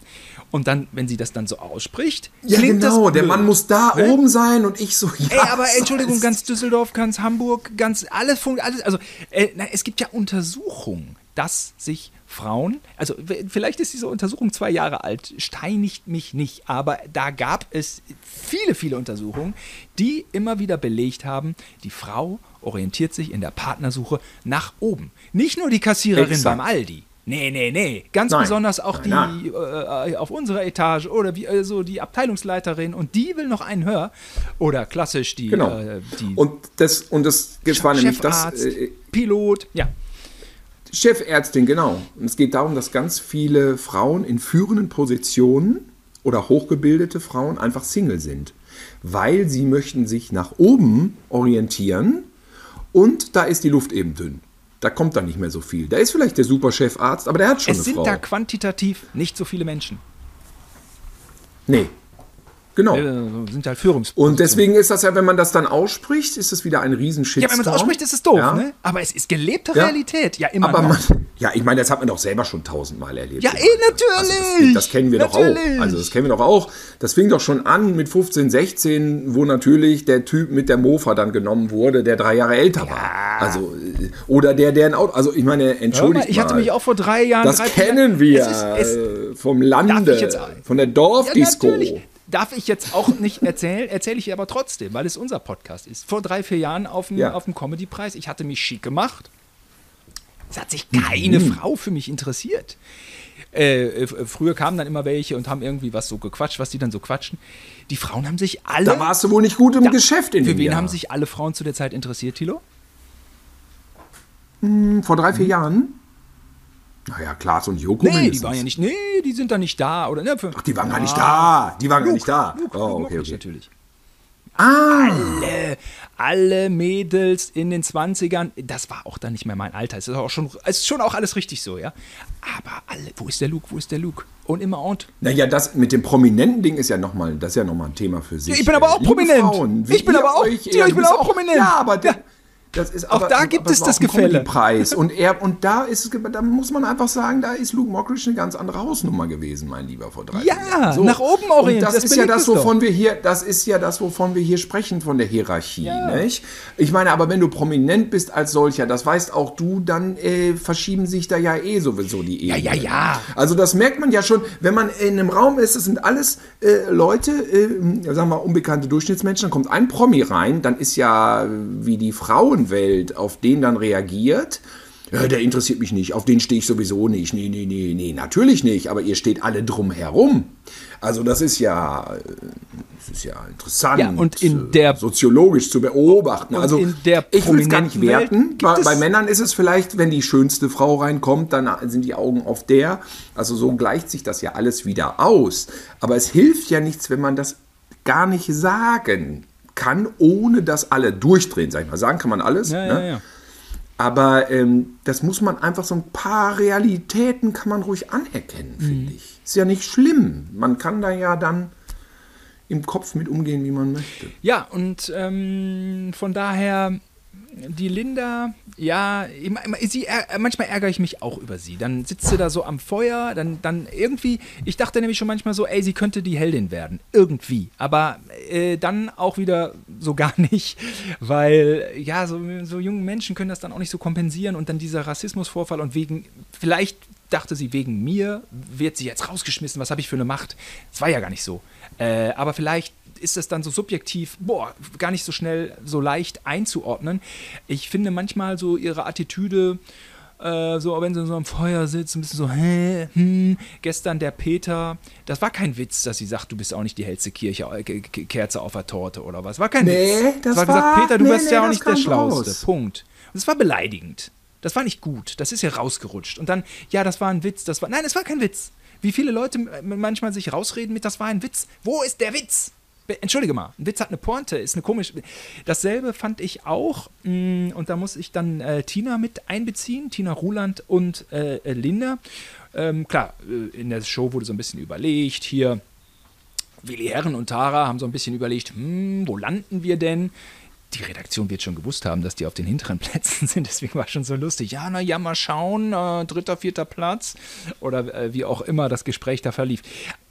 Und dann, wenn sie das dann so ausspricht, ja, klingt genau, das der blöd. Mann muss da Ne? oben sein und ich so, ja. Ey, aber Entschuldigung, ganz Düsseldorf, ganz Hamburg, ganz alles, alles also äh, na, es gibt ja Untersuchungen, dass sich Frauen, also vielleicht ist diese Untersuchung zwei Jahre alt, steinigt mich nicht, aber da gab es viele, viele Untersuchungen, die immer wieder belegt haben, die Frau orientiert sich in der Partnersuche nach oben. Nicht nur die Kassiererin Exakt. beim Aldi. Nee, nee, nee. Ganz Nein. besonders auch Nein, die äh, auf unserer Etage oder wie äh, so die Abteilungsleiterin und die will noch einen höher. Oder klassisch die, Genau. äh, die Und das, und das, das war nämlich das. Chefarzt, Äh, Pilot. Ja. Chefärztin, genau. Und es geht darum, dass ganz viele Frauen in führenden Positionen oder hochgebildete Frauen einfach Single sind. Weil sie möchten sich nach oben orientieren und da ist die Luft eben dünn. Da kommt dann nicht mehr so viel. Da ist vielleicht der Superchefarzt, aber der hat schon Es eine sind Frau. da quantitativ nicht so viele Menschen. nee. Genau. Äh, sind halt Führungspositionen. Und deswegen ist das ja, wenn man das dann ausspricht, ist es wieder ein riesen Ja, wenn man es ausspricht, ist es doof, Ja. ne? Aber es ist gelebte Ja. Realität. Ja, immer Aber man, ja, ich meine, das hat man doch selber schon tausendmal erlebt. Ja, eh, natürlich. Also das, das kennen wir doch Natürlich. auch. Also das kennen wir doch auch. Das fing doch schon an mit 15, 16, wo natürlich der Typ mit der Mofa dann genommen wurde, der drei Jahre älter war. Also äh, oder der, der ein Auto. Also ich meine, entschuldigt mal, ich hatte mich auch vor drei Jahren. Das drei, kennen wir Es ist, es, äh, vom Lande, Darf ich jetzt- von der Ja, Dorfdisco. natürlich. Darf ich jetzt auch nicht erzählen, erzähle ich aber trotzdem, weil es unser Podcast ist. Vor drei, vier Jahren auf dem, Ja. auf dem Comedy-Preis, ich hatte mich schick gemacht. Es hat sich keine Mhm. Frau für mich interessiert. Äh, f- früher kamen dann immer welche und haben irgendwie was so gequatscht, was die dann so quatschen. Die Frauen haben sich alle. da warst du wohl nicht gut im Da- Geschäft in Für wen Jahr. haben sich alle Frauen zu der Zeit interessiert, Thilo? vor drei, Mhm. vier Jahren? Naja, Klaas und Joko Nee, die mindestens. waren ja nicht. Nee, die sind da nicht da. Oder, ne, für, Ach, die waren gar nicht da. Die waren gar nicht da. Luke, oh, Luke okay, okay. natürlich. Ah, alle, alle Mädels in den 20ern, das war auch dann nicht mehr mein Alter. Es ist auch schon, es ist schon auch alles richtig so, ja. Aber alle, wo ist der Luke, wo ist der Luke? Und immer und. Naja, das mit dem prominenten Ding ist ja nochmal, das ist ja nochmal ein Thema für sich. Ja, ich bin aber auch Liebe prominent. Frauen, Ich bin aber auch- euch- Tilo, ich bin auch prominent. Ja, aber Ja. Das ist Auch aber, da gibt es das Gefälle. Preis und er und da ist es, da muss man einfach sagen, da ist Luke Mockridge eine ganz andere Hausnummer gewesen, mein Lieber vor drei Ja, Jahren. nach oben orientiert, das, das ist ja das, wovon wir hier, das ist ja das, wovon wir hier sprechen von der Hierarchie, Ja. nicht? Ich meine, aber wenn du prominent bist als solcher, das weißt auch du, dann äh, verschieben sich da ja eh sowieso die Ja, Ebenen. ja, ja. Also das merkt man ja schon, wenn man in einem Raum ist, das sind alles äh, Leute, äh, sagen wir mal unbekannte Durchschnittsmenschen, dann kommt ein Promi rein, dann ist ja, äh, wie die Frauenwelt auf den dann reagiert. Ja, der interessiert mich nicht, auf den stehe ich sowieso nicht. Nee, nee, nee, nee, natürlich nicht, aber ihr steht alle drum herum. Also das ist ja, äh, das ist ja interessant, Ja, und in äh, der- soziologisch zu beobachten. Also in der ich will es gar nicht werten. Bei, bei Männern ist es vielleicht, wenn die schönste Frau reinkommt, dann sind die Augen auf der. Also so gleicht sich das ja alles wieder aus. Aber es hilft ja nichts, wenn man das gar nicht sagen kann, ohne dass alle durchdrehen. Sag ich mal, sagen kann man alles. Ja, ne? ja, ja. Aber ähm, das muss man einfach so ein paar Realitäten kann man ruhig anerkennen, Mhm. finde ich. Ist ja nicht schlimm. Man kann da ja dann im Kopf mit umgehen, wie man möchte. Ja, und ähm, von daher, die Linda, ja, sie, manchmal ärgere ich mich auch über sie. Dann sitzt sie da so am Feuer, dann, dann irgendwie, ich dachte nämlich schon manchmal so, ey, sie könnte die Heldin werden. Irgendwie. Aber äh, dann auch wieder so gar nicht, weil, ja, so, so junge Menschen können das dann auch nicht so kompensieren und dann dieser Rassismusvorfall und wegen, vielleicht dachte sie, wegen mir wird sie jetzt rausgeschmissen, was habe ich für eine Macht? Das war ja gar nicht so. Äh, aber vielleicht ist das dann so subjektiv, boah, gar nicht so schnell, so leicht einzuordnen. Ich finde manchmal so ihre Attitüde, Äh, so, wenn sie so einem Feuer sitzt, ein bisschen so, hä, hm. Gestern der Peter, das war kein Witz, dass sie sagt, du bist auch nicht die hellste Kirche, äh, Kerze auf der Torte oder was. War kein nee, Witz. Das war, war gesagt, Peter, du nee, bist nee, ja auch das nicht der Schlauste. raus. Punkt. Und es war beleidigend. Das war nicht gut. Das ist ja rausgerutscht. Und dann, ja, das war ein Witz. Das war, nein, es war kein Witz. Wie viele Leute manchmal sich rausreden mit, das war ein Witz. Wo ist der Witz? Entschuldige mal, ein Witz hat eine Pointe, ist eine komische. Dasselbe fand ich auch, mh, und da muss ich dann äh, Tina mit einbeziehen, Tina Ruland und äh, äh, Linda. Ähm, klar, äh, in der Show wurde so ein bisschen überlegt, hier Willi Herren und Tara haben so ein bisschen überlegt, hm, wo landen wir denn? Die Redaktion wird schon gewusst haben, dass die auf den hinteren Plätzen sind, deswegen war es schon so lustig. Ja, na ja, mal schauen, äh, dritter, vierter Platz oder äh, wie auch immer das Gespräch da verlief.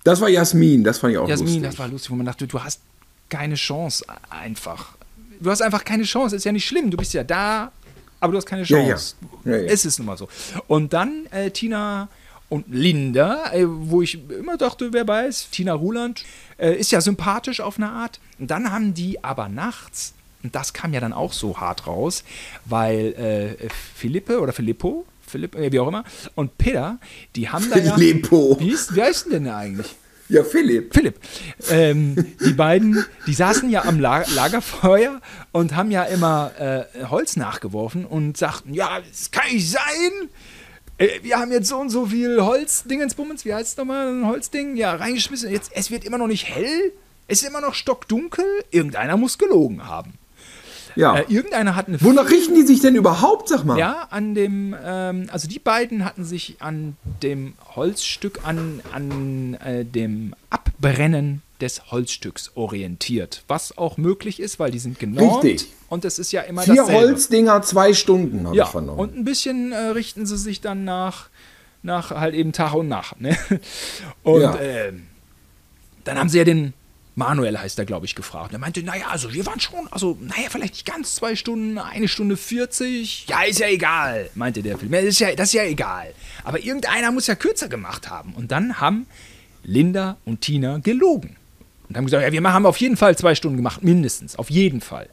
Das war Jasmin, das fand ich auch Jasmin, lustig. das war lustig, wo man dachte, du hast keine Chance einfach. Du hast einfach keine Chance, ist ja nicht schlimm, du bist ja da, aber du hast keine Ja, ja. Chance. Ja, ja. Es ist nun mal so. Und dann äh, Tina und Linda, äh, wo ich immer dachte, wer weiß, Tina Ruland, äh, ist ja sympathisch auf eine Art. Und dann haben die aber nachts, und das kam ja dann auch so hart raus, weil äh, Philippe oder Filippo, Philipp, äh, wie auch immer, und Peter, die haben da ja. Filippo. Wie, ist, wie heißt denn der eigentlich? Ja, Philipp. Philipp. Ähm, die beiden, die saßen ja am La Lagerfeuer und haben ja immer äh, Holz nachgeworfen und sagten, ja, das kann nicht sein. Äh, wir haben jetzt so und so viel Holz, Dingensbummens, wie heißt es nochmal, ein Holzding, ja, reingeschmissen. Jetzt, es wird immer noch nicht hell, es ist immer noch stockdunkel. Irgendeiner muss gelogen haben. Ja. Äh, irgendeiner hat eine Wonach richten die sich denn überhaupt, sag mal? ja, an dem, ähm, also die beiden hatten sich an dem Holzstück, an, an äh, dem Abbrennen des Holzstücks orientiert. Was auch möglich ist, weil die sind genormt. Richtig. Und es ist ja immer Vier dasselbe. Holzdinger, zwei Stunden, habe Ja, ich vernommen. und ein bisschen äh, richten sie sich dann nach, nach halt eben Tag und Nacht. Ne? Und Ja. ähm, dann haben sie ja den Manuel heißt er, glaube ich, gefragt. Und er meinte, naja, also wir waren schon, also, naja, vielleicht nicht ganz zwei Stunden, eine Stunde 40. Ja, ist ja egal, meinte der Film. Ja, Das ist ja, das ist ja egal. Aber irgendeiner muss ja kürzer gemacht haben. Und dann haben Linda und Tina gelogen. Und haben gesagt, ja, wir haben auf jeden Fall zwei Stunden gemacht, mindestens, auf jeden Fall.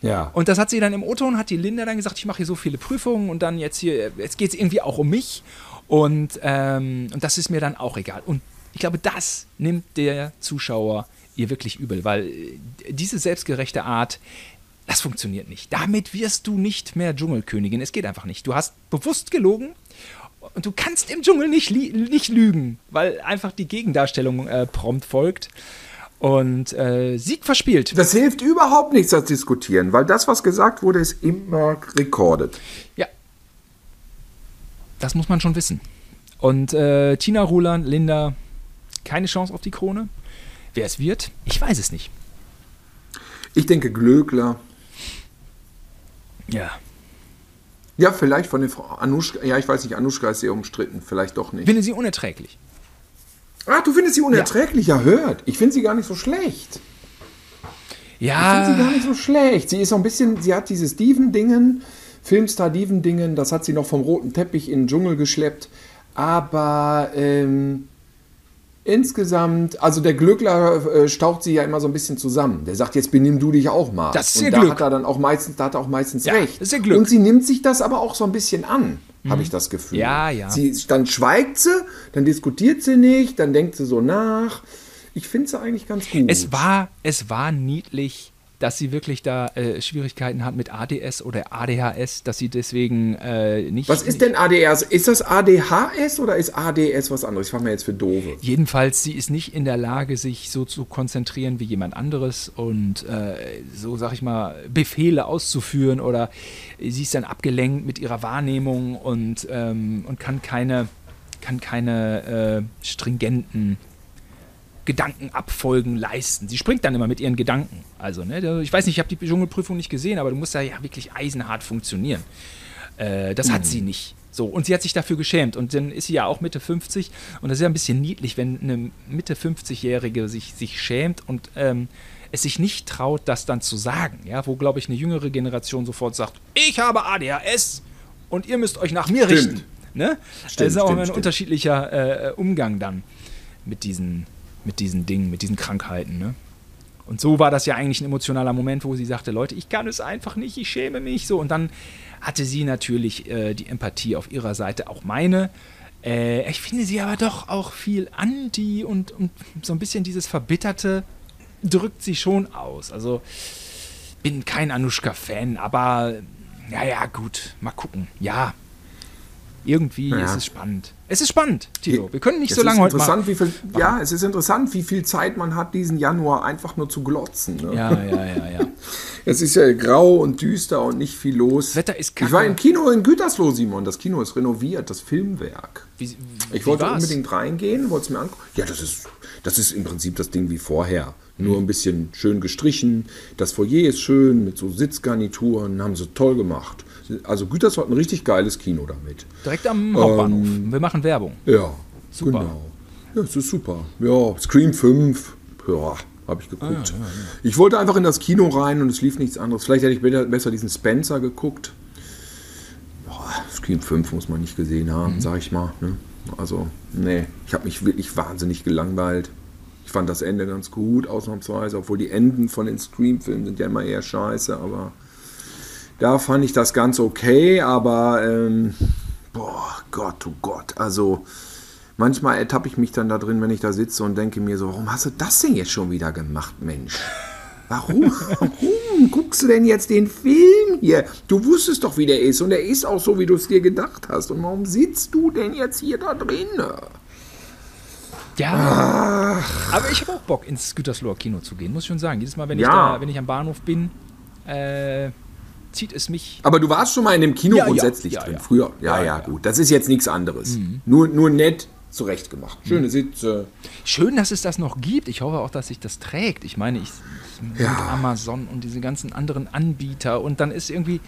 ja. Und das hat sie dann im O-Ton, hat die Linda dann gesagt, ich mache hier so viele Prüfungen und dann jetzt hier, jetzt geht es irgendwie auch um mich und, ähm, und das ist mir dann auch egal. Und ich glaube, das nimmt der Zuschauer ihr wirklich übel, weil äh, diese selbstgerechte Art, das funktioniert nicht. Damit wirst du nicht mehr Dschungelkönigin. Es geht einfach nicht. Du hast bewusst gelogen und du kannst im Dschungel nicht, nicht lügen, weil einfach die Gegendarstellung äh, prompt folgt. Und äh, Sieg verspielt. Das hilft überhaupt nichts, das Diskutieren, weil das, was gesagt wurde, ist immer recorded. Ja. Das muss man schon wissen. Und äh, Tina Ruland, Linda, keine Chance auf die Krone. Wer es wird, ich weiß es nicht. Ich denke, Glöckler. Ja. Ja, vielleicht von der Frau Anuschka. Ja, ich weiß nicht, Anuschka ist sehr umstritten. Vielleicht doch Ich nicht. finde sie unerträglich. Ah, du findest sie unerträglich? Ja, hört. Ich finde sie gar nicht so schlecht. Ich finde sie Ja, gar nicht so schlecht. Sie ist so ein bisschen, sie hat dieses Diven-Dingen, Filmstar Diven-Dingen, das hat sie noch vom roten Teppich in den Dschungel geschleppt. Aber ähm, insgesamt, also der Glückler äh, staucht sie ja immer so ein bisschen zusammen. Der sagt, jetzt benimm du dich auch mal. Das ist Und ihr da Glück. hat er dann auch meistens, da hat er auch meistens Ja, recht. das ist ihr Glück. Mhm. Und sie nimmt sich das aber auch so ein bisschen an, habe ich das Gefühl. Ja, ja. Sie, dann schweigt sie, dann diskutiert sie nicht, dann denkt sie so nach. Ich finde sie eigentlich ganz gut. es war, es war niedlich, dass sie wirklich da äh, Schwierigkeiten hat mit ADS oder ADHS, dass sie deswegen äh, nicht. Was ist denn ADS? Ist das ADHS oder ist ADS was anderes? Ich frage mir jetzt für Dove. Jedenfalls, sie ist nicht in der Lage, sich so zu konzentrieren wie jemand anderes und äh, so, sag ich mal, Befehle auszuführen oder sie ist dann abgelenkt mit ihrer Wahrnehmung und, ähm, und kann keine, kann keine äh, stringenten Gedankenabfolgen leisten. Sie springt dann immer mit ihren Gedanken. Also, ne, ich weiß nicht, ich habe die Dschungelprüfung nicht gesehen, aber du musst da ja wirklich eisenhart funktionieren. Äh, das hat sie nicht. So, und sie hat sich dafür geschämt. Und dann ist sie ja auch Mitte 50. Und das ist ja ein bisschen niedlich, wenn eine Mitte 50-Jährige sich, sich schämt und ähm, es sich nicht traut, das dann zu sagen. Ja, wo, glaube ich, eine jüngere Generation sofort sagt: Ich habe ADHS und ihr müsst euch nach mir Stimmt. richten. Ne? das ist auch stimmt, ein stimmt. unterschiedlicher äh, Umgang dann mit diesen, mit diesen Dingen, mit diesen Krankheiten. Ne? Und so war das ja eigentlich ein emotionaler Moment, wo sie sagte, Leute, ich kann es einfach nicht, ich schäme mich so. Und dann hatte sie natürlich äh, die Empathie auf ihrer Seite, auch meine. Äh, ich finde sie aber doch auch viel anti und, und so ein bisschen dieses Verbitterte drückt sie schon aus. Also bin kein Anushka-Fan, aber ja, ja, gut, mal gucken. Ja, irgendwie ja. ist es spannend. Es ist spannend, Tilo. Wir können nicht es so lange heute wie viel, Ja, es ist interessant, wie viel Zeit man hat, diesen Januar einfach nur zu glotzen. Ne? Ja, ja, ja, ja. es ist ja grau und düster und nicht viel los. Das Wetter ist kacke. Ich war im Kino in Gütersloh, Simon. Das Kino ist renoviert, das Filmwerk. Wie, wie ich wollte war's? unbedingt reingehen, wollte es mir angucken. Ja, das ist, das ist im Prinzip das Ding wie vorher. Nur ein bisschen schön gestrichen. Das Foyer ist schön mit so Sitzgarnituren, haben sie toll gemacht. Also Gütersloh hat ein richtig geiles Kino damit. Direkt am Hauptbahnhof. Ähm, Wir machen Werbung. Ja, super. genau. Ja, es ist super. Ja, Scream 5, ja, habe ich geguckt. Ah, ja, ja, ja. Ich wollte einfach in das Kino rein und es lief nichts anderes. Vielleicht hätte ich besser diesen Spencer geguckt. Boah, Scream 5 muss man nicht gesehen haben, mhm. sag ich mal. Ne? Also, nee, ich habe mich wirklich wahnsinnig gelangweilt. Ich fand das Ende ganz gut, ausnahmsweise, obwohl die Enden von den Scream-Filmen sind ja immer eher scheiße, aber da fand ich das ganz okay, aber ähm, boah, Gott, oh Gott, also manchmal ertappe ich mich dann da drin, wenn ich da sitze und denke mir so, warum hast du das denn jetzt schon wieder gemacht, Mensch? Warum? Warum guckst du denn jetzt den Film hier? Du wusstest doch, wie der ist und er ist auch so, wie du es dir gedacht hast. Und warum sitzt du denn jetzt hier da drin? Ja, Ach. aber ich habe auch Bock, ins Gütersloher Kino zu gehen, muss ich schon sagen. Jedes Mal, wenn, ja. ich, da, wenn ich am Bahnhof bin, äh, zieht es mich. Aber du warst schon mal in dem Kino ja, grundsätzlich ja, drin, früher. Ja, ja, gut. Das ist jetzt nichts anderes. Mhm. Nur, nur nett zurechtgemacht. Schöne mhm. Sitze. Schön, dass es das noch gibt. Ich hoffe auch, dass sich das trägt. Ich meine, ich mit Amazon und diese ganzen anderen Anbieter und dann ist irgendwie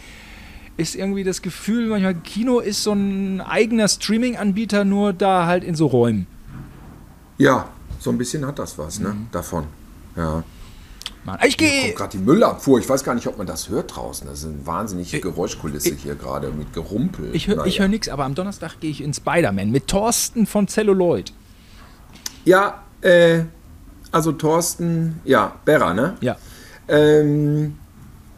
ist irgendwie das Gefühl, manchmal Kino ist so ein eigener Streaming-Anbieter, nur da halt in so Räumen. Ja, so ein bisschen hat das was, ne? Mhm. Davon. Ja. Mann. Ich gehe. kommt gerade die Müllabfuhr. Ich weiß gar nicht, ob man das hört draußen. Das ist eine wahnsinnige Geräuschkulisse ich, hier gerade mit Gerumpel. Ich höre naja. hör nichts, aber am Donnerstag gehe ich in Spider-Man mit Thorsten von Celluloid. Ja, äh, also Thorsten, ja, Berra, ne? Ja. Ähm,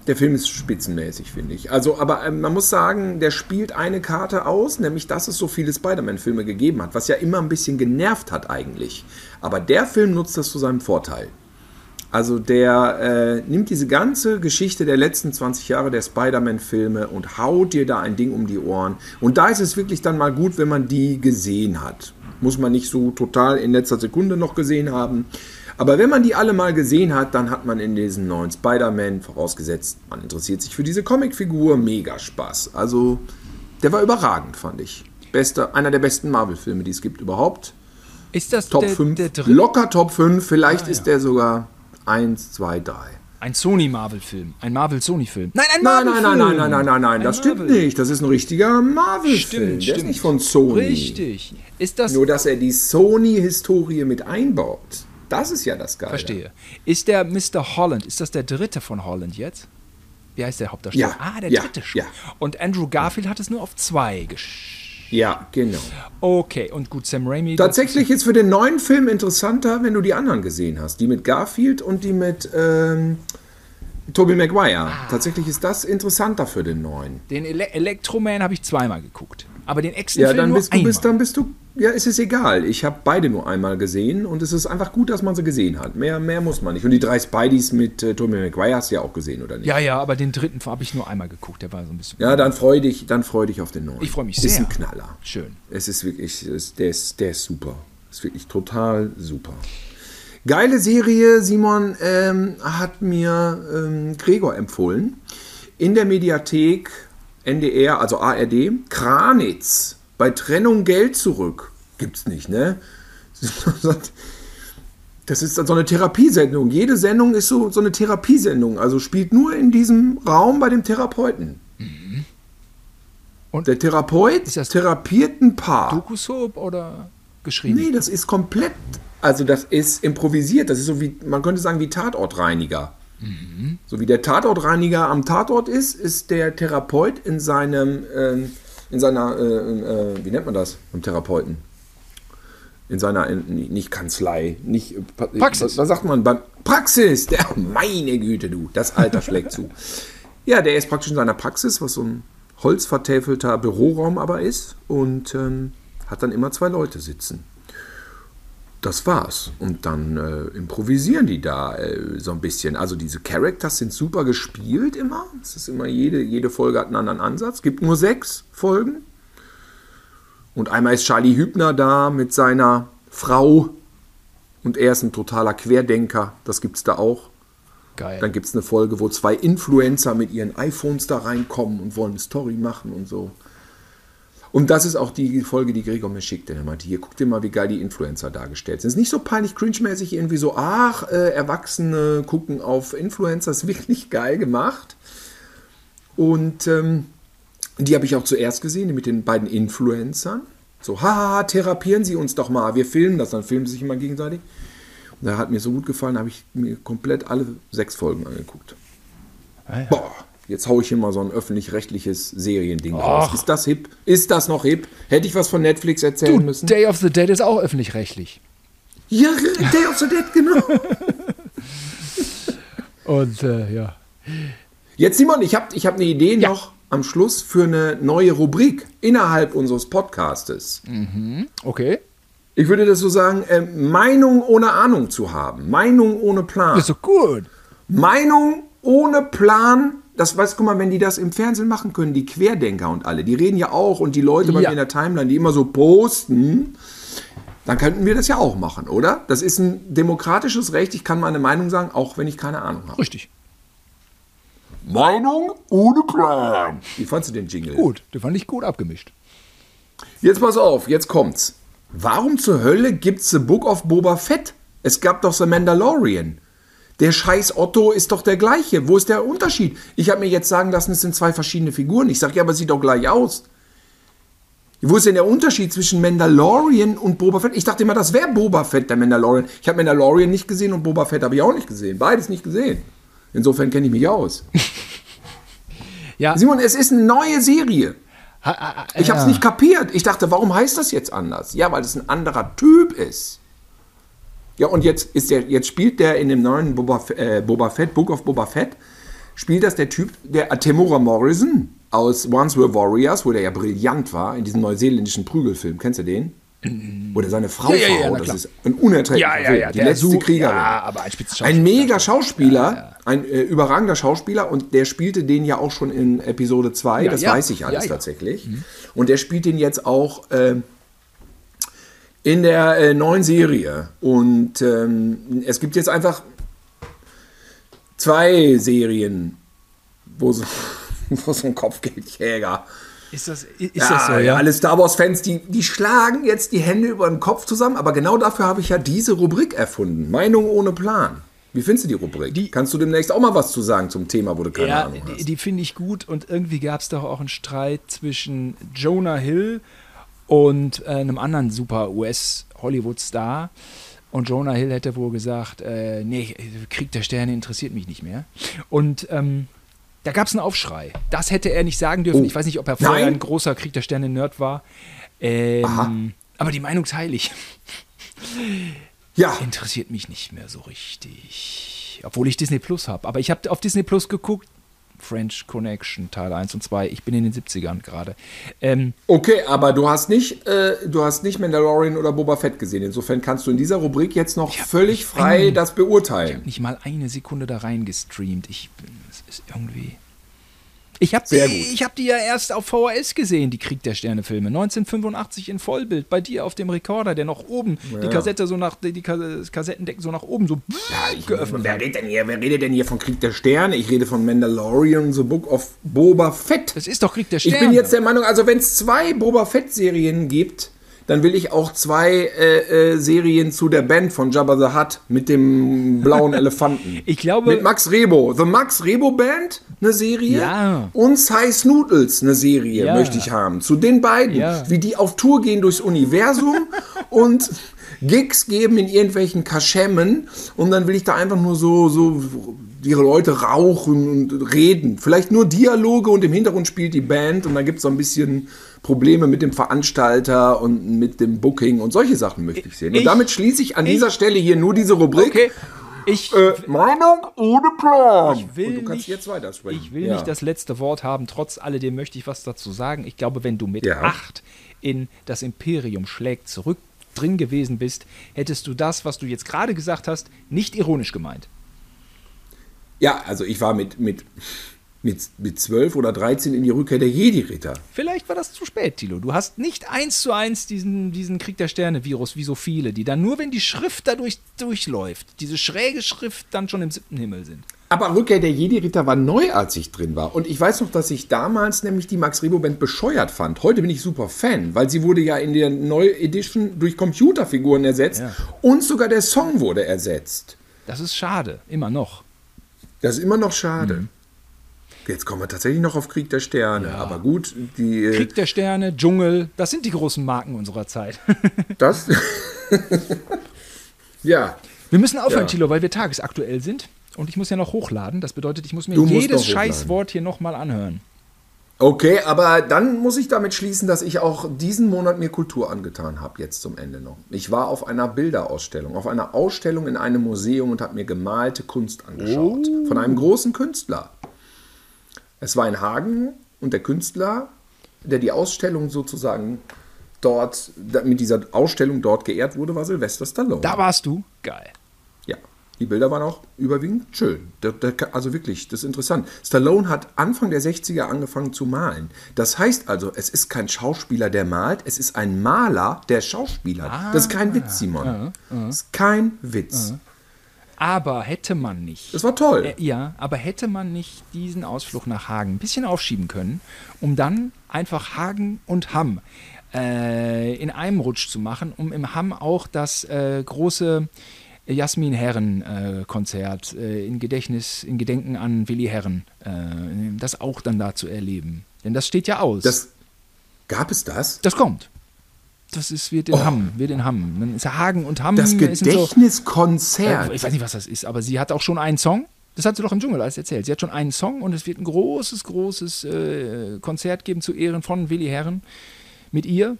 der Film ist spitzenmäßig, finde ich. Also, aber ähm, man muss sagen, der spielt eine Karte aus, nämlich dass es so viele Spider-Man-Filme gegeben hat, was ja immer ein bisschen genervt hat eigentlich. Aber der Film nutzt das zu seinem Vorteil. Also der äh, nimmt diese ganze Geschichte der letzten 20 Jahre der Spider-Man-Filme und haut dir da ein Ding um die Ohren. Und da ist es wirklich dann mal gut, wenn man die gesehen hat. Muss man nicht so total in letzter Sekunde noch gesehen haben. Aber wenn man die alle mal gesehen hat, dann hat man in diesen neuen Spider-Man, vorausgesetzt, man interessiert sich für diese Comicfigur, mega Spaß. Also der war überragend, fand ich. Beste, einer der besten Marvel-Filme, die es gibt überhaupt. Ist das Top der, 5? Der Locker Top 5, vielleicht ah, ja. ist der sogar 1, 2, 3. Ein Sony-Marvel-Film. Ein Marvel-Sony-Film. Nein, ein Marvel-Film. Nein, nein, nein, nein, nein, nein, nein, das Marvel. stimmt nicht. Das ist ein richtiger Marvel-Film. Der ist nicht von Sony. Richtig. Ist das Nur, dass er die Sony-Historie mit einbaut. Das ist ja das Geile. Verstehe. Ist der Mr. Holland, ist das der dritte von Holland jetzt? Wie heißt der Hauptdarsteller? Ja, ah, der ja, dritte schon. Ja. Und Andrew Garfield hat es nur auf zwei geschafft. Ja, genau. Okay, und gut, Sam Raimi. Tatsächlich ist für den neuen Film interessanter, wenn du die anderen gesehen hast. Die mit Garfield und die mit ähm, Tobey Maguire. Ah. Tatsächlich ist das interessanter für den neuen. Den Ele Electroman habe ich zweimal geguckt. Aber den Actionfilm ja, dann nur bist du, bist, dann bist du ja, es ist egal. Ich habe beide nur einmal gesehen und es ist einfach gut, dass man sie gesehen hat. Mehr, mehr muss man nicht. Und die drei Spideys mit äh, Tommy McGuire hast du ja auch gesehen, oder nicht? Ja, ja, aber den dritten habe ich nur einmal geguckt. Der war so ein bisschen. Ja, dann freu dich, dann freu dich auf den neuen. Ich freue mich sehr. Ist ein Knaller. Schön. Es ist wirklich, es, der, ist, der ist super. Ist wirklich total super. Geile Serie, Simon ähm, hat mir ähm, Gregor empfohlen. In der Mediathek NDR, also ARD, Kranitz bei Trennung Geld zurück. Gibt's nicht, ne? Das ist so eine Therapiesendung. Jede Sendung ist so, so eine Therapiesendung. Also spielt nur in diesem Raum bei dem Therapeuten. Mhm. Und der Therapeut ist das therapiert ein Paar. Doku-Soap oder geschrieben? Nee, das ist komplett, also das ist improvisiert. Das ist so wie, man könnte sagen, wie Tatortreiniger. Mhm. So wie der Tatortreiniger am Tatort ist, ist der Therapeut in seinem ähm, in seiner, äh, äh, wie nennt man das, beim Therapeuten? in seiner, in, nicht Kanzlei, nicht. äh, Praxis. Was, was sagt man beim Praxis? Der, meine Güte, du, das Alter schlägt zu. Ja, der ist praktisch in seiner Praxis, was so ein holzvertäfelter Büroraum aber ist und ähm, hat dann immer zwei Leute sitzen. Das war's. Und dann äh, improvisieren die da äh, so ein bisschen. Also diese Characters sind super gespielt immer. Es ist immer jede, jede Folge hat einen anderen Ansatz. Gibt nur sechs Folgen. Und einmal ist Charlie Hübner da mit seiner Frau. Und er ist ein totaler Querdenker. Das gibt's da auch. Geil. Dann gibt es eine Folge, wo zwei Influencer mit ihren iPhones da reinkommen und wollen eine Story machen und so. Und das ist auch die Folge, die Gregor mir schickte. Er meinte, hier, guck dir mal, wie geil die Influencer dargestellt sind. Es ist nicht so peinlich cringe-mäßig irgendwie so, ach, äh, Erwachsene gucken auf Influencer. Ist wirklich geil gemacht. Und ähm, die habe ich auch zuerst gesehen, die mit den beiden Influencern. So, haha, therapieren Sie uns doch mal. Wir filmen das, dann filmen sie sich immer gegenseitig. Und da hat mir so gut gefallen, habe ich mir komplett alle sechs Folgen angeguckt. Ah, ja. Boah, jetzt haue ich hier mal so ein öffentlich-rechtliches Seriending raus. Ist das hip? Ist das noch hip? Hätte ich was von Netflix erzählen Du, müssen? Day of the Dead ist auch öffentlich-rechtlich. Ja, Day of the Dead, genau. Und äh, ja. Jetzt, Simon, ich habe ich hab eine Idee Ja. noch am Schluss für eine neue Rubrik innerhalb unseres Podcastes. Okay. Ich würde das so sagen, äh, Meinung ohne Ahnung zu haben. Meinung ohne Plan. Ist doch gut. Meinung ohne Plan. Das weißt guck mal, wenn die das im Fernsehen machen können, die Querdenker und alle, die reden ja auch und die Leute bei Ja. mir in der Timeline, die immer so posten, dann könnten wir das ja auch machen, oder? Das ist ein demokratisches Recht. Ich kann meine Meinung sagen, auch wenn ich keine Ahnung habe. Richtig. Meinung ohne Plan. Wie fandst du den Jingle? Gut. Den fand ich gut abgemischt. Jetzt pass auf, jetzt kommt's. Warum zur Hölle gibt's The Book of Boba Fett? Es gab doch The Mandalorian. Der scheiß Otto ist doch der gleiche. Wo ist der Unterschied? Ich habe mir jetzt sagen lassen, es sind zwei verschiedene Figuren. Ich sage ja, aber es sieht doch gleich aus. Wo ist denn der Unterschied zwischen Mandalorian und Boba Fett? Ich dachte immer, das wäre Boba Fett, der Mandalorian. Ich habe Mandalorian nicht gesehen und Boba Fett habe ich auch nicht gesehen. Beides nicht gesehen. Insofern kenne ich mich aus. Ja. Simon, es ist eine neue Serie. Ich habe es nicht kapiert. Ich dachte, warum heißt das jetzt anders? Ja, weil es ein anderer Typ ist. Ja, und jetzt, ist der, jetzt spielt der in dem neuen Boba, äh, Boba Fett, Book of Boba Fett, spielt das der Typ, der Temura Morrison aus Once Were Warriors, wo der ja brillant war, in diesem neuseeländischen Prügelfilm. Kennst du den? Wo der seine Frau Ja, ja, ja, das ist ein unerträglicher Ja, ja, Film. ja, Die der letzte Su- Kriegerin. ja, aber ein. Ein mega Schauspieler, ein äh, überragender Schauspieler und der spielte den ja auch schon in Episode 2, Ja, das weiß ich alles tatsächlich. Und der spielt den jetzt auch ähm, in der äh, neuen Serie. Und ähm, es gibt jetzt einfach zwei Serien, wo so, wo so ein Kopfgeldjäger. Ist das, ist das so, ja, ja? alle Star Wars-Fans, die, die schlagen jetzt die Hände über den Kopf zusammen, aber genau dafür habe ich ja diese Rubrik erfunden. Meinung ohne Plan. Wie findest du die Rubrik? Die- Kannst du demnächst auch mal was zu sagen zum Thema, wo du keine Ja, Ahnung die, hast? die finde ich gut und irgendwie gab es doch auch einen Streit zwischen Jonah Hill und äh, einem anderen super US-Hollywood-Star. Und Jonah Hill hätte wohl gesagt, äh, nee, Krieg der Sterne interessiert mich nicht mehr. Und ähm, da gab es einen Aufschrei. Das hätte er nicht sagen dürfen. Oh. Ich weiß nicht, ob er vorher Nein. ein großer Krieg der Sterne-Nerd war. Ähm, aber die Meinung teile ich. Ja, Interessiert mich nicht mehr so richtig. Obwohl ich Disney Plus habe. Aber ich habe auf Disney Plus geguckt. French Connection, Teil 1 und 2. Ich bin in den 70ern gerade. Ähm, okay, aber du hast nicht, äh, du hast nicht Mandalorian oder Boba Fett gesehen. Insofern kannst du in dieser Rubrik jetzt noch völlig frei einen- das beurteilen. nicht mal eine Sekunde da reingestreamt. Ich bin, es ist irgendwie. Ich habe die, ich hab die ja erst auf VHS gesehen, die Krieg der Sterne Filme. 1985 in Vollbild, bei dir auf dem Rekorder, der noch oben, die Kassette so nach, die, die Kas- Kassettendecken so nach oben so Ja, ich, geöffnet wer, redet denn hier, wer redet denn hier von Krieg der Sterne? Ich rede von Mandalorian, The Book of Boba Fett. Das ist doch Krieg der Ich Sterne. bin jetzt der Meinung, also wenn es zwei Boba Fett-Serien gibt, dann will ich auch zwei äh, äh, Serien zu der Band von Jabba the Hutt mit dem blauen Elefanten. Ich glaube- Mit Max Rebo. The Max Rebo Band, eine Serie. Ja. Und Size Noodles, eine Serie, Ja. möchte ich haben. Zu den beiden. Ja. Wie die auf Tour gehen durchs Universum und Gigs geben in irgendwelchen Kaschemmen und dann will ich da einfach nur so, so die Leute rauchen und reden. Vielleicht nur Dialoge und im Hintergrund spielt die Band und dann gibt es so ein bisschen Probleme mit dem Veranstalter und mit dem Booking und solche Sachen möchte ich sehen. Und Ich- damit schließe ich an ich- dieser Stelle hier nur diese Rubrik. Okay. Ich, Äh, Meinung ohne Plan. ich will und du kannst nicht. Ich will Ja. nicht das letzte Wort haben. Trotz alledem möchte ich was dazu sagen. Ich glaube, wenn du mit Ja. acht in das Imperium schlägt zurück drin gewesen bist, hättest du das, was du jetzt gerade gesagt hast, nicht ironisch gemeint. Ja, also ich war mit, mit, mit, mit 12 oder 13 in die Rückkehr der Jedi-Ritter. Vielleicht war das zu spät, Tilo. Du hast nicht eins zu eins diesen, diesen Krieg der Sterne-Virus wie so viele, die dann nur, wenn die Schrift dadurch durchläuft, diese schräge Schrift dann schon im siebten Himmel sind. Aber Rückkehr der Jedi-Ritter war neu, als ich drin war. Und ich weiß noch, dass ich damals nämlich die Max Rebo-Band bescheuert fand. Heute bin ich super Fan, weil sie wurde ja in der Neu-Edition durch Computerfiguren ersetzt Ja. und sogar der Song wurde ersetzt. Das ist schade, immer noch. Das ist immer noch schade. Mhm. Jetzt kommen wir tatsächlich noch auf Krieg der Sterne. Aber gut, die, äh, Krieg der Sterne, Dschungel, das sind die großen Marken unserer Zeit. das. ja. Wir müssen aufhören, Ja. Tilo, weil wir tagesaktuell sind. Und ich muss ja noch hochladen. Das bedeutet, ich muss mir Du jedes. Scheißwort hier nochmal anhören. Okay, aber dann muss ich damit schließen, dass ich auch diesen Monat mir Kultur angetan habe, jetzt zum Ende noch. Ich war auf einer Bilderausstellung, auf einer Ausstellung in einem Museum und habe mir gemalte Kunst angeschaut. Von einem großen Künstler. Es war in Hagen und der Künstler, der die Ausstellung sozusagen dort, mit dieser Ausstellung dort geehrt wurde, war Sylvester Stallone. Da warst du. Geil. Ja, die Bilder waren auch überwiegend schön. Also wirklich, das ist interessant. Stallone hat Anfang der 60er angefangen zu malen. Das heißt also, es ist kein Schauspieler, der malt, es ist ein Maler, der Schauspieler. das ist kein Witz, Simon. Das ist kein Witz. Aber hätte man nicht. Das war toll. Äh, ja, aber hätte man nicht diesen Ausflug nach Hagen ein bisschen aufschieben können, um dann einfach Hagen und Hamm äh, in einem Rutsch zu machen, um im Hamm auch das äh, große Jasmin Herren äh, Konzert äh, in Gedächtnis, in Gedenken an Willi Herren, äh, das auch dann da zu erleben. Denn das steht ja aus. Das, gab es das? Das kommt. Das ist, wird in Hamm, wird in Hamm. Dann ist Hagen und Hamm. Das sind so- Gedächtniskonzert. äh, ich weiß nicht, was das ist, aber sie hat auch schon einen Song. Das hat sie doch im Dschungel alles erzählt. Sie hat schon einen Song und es wird ein großes, großes äh, Konzert geben zu Ehren von Willi Herren mit ihr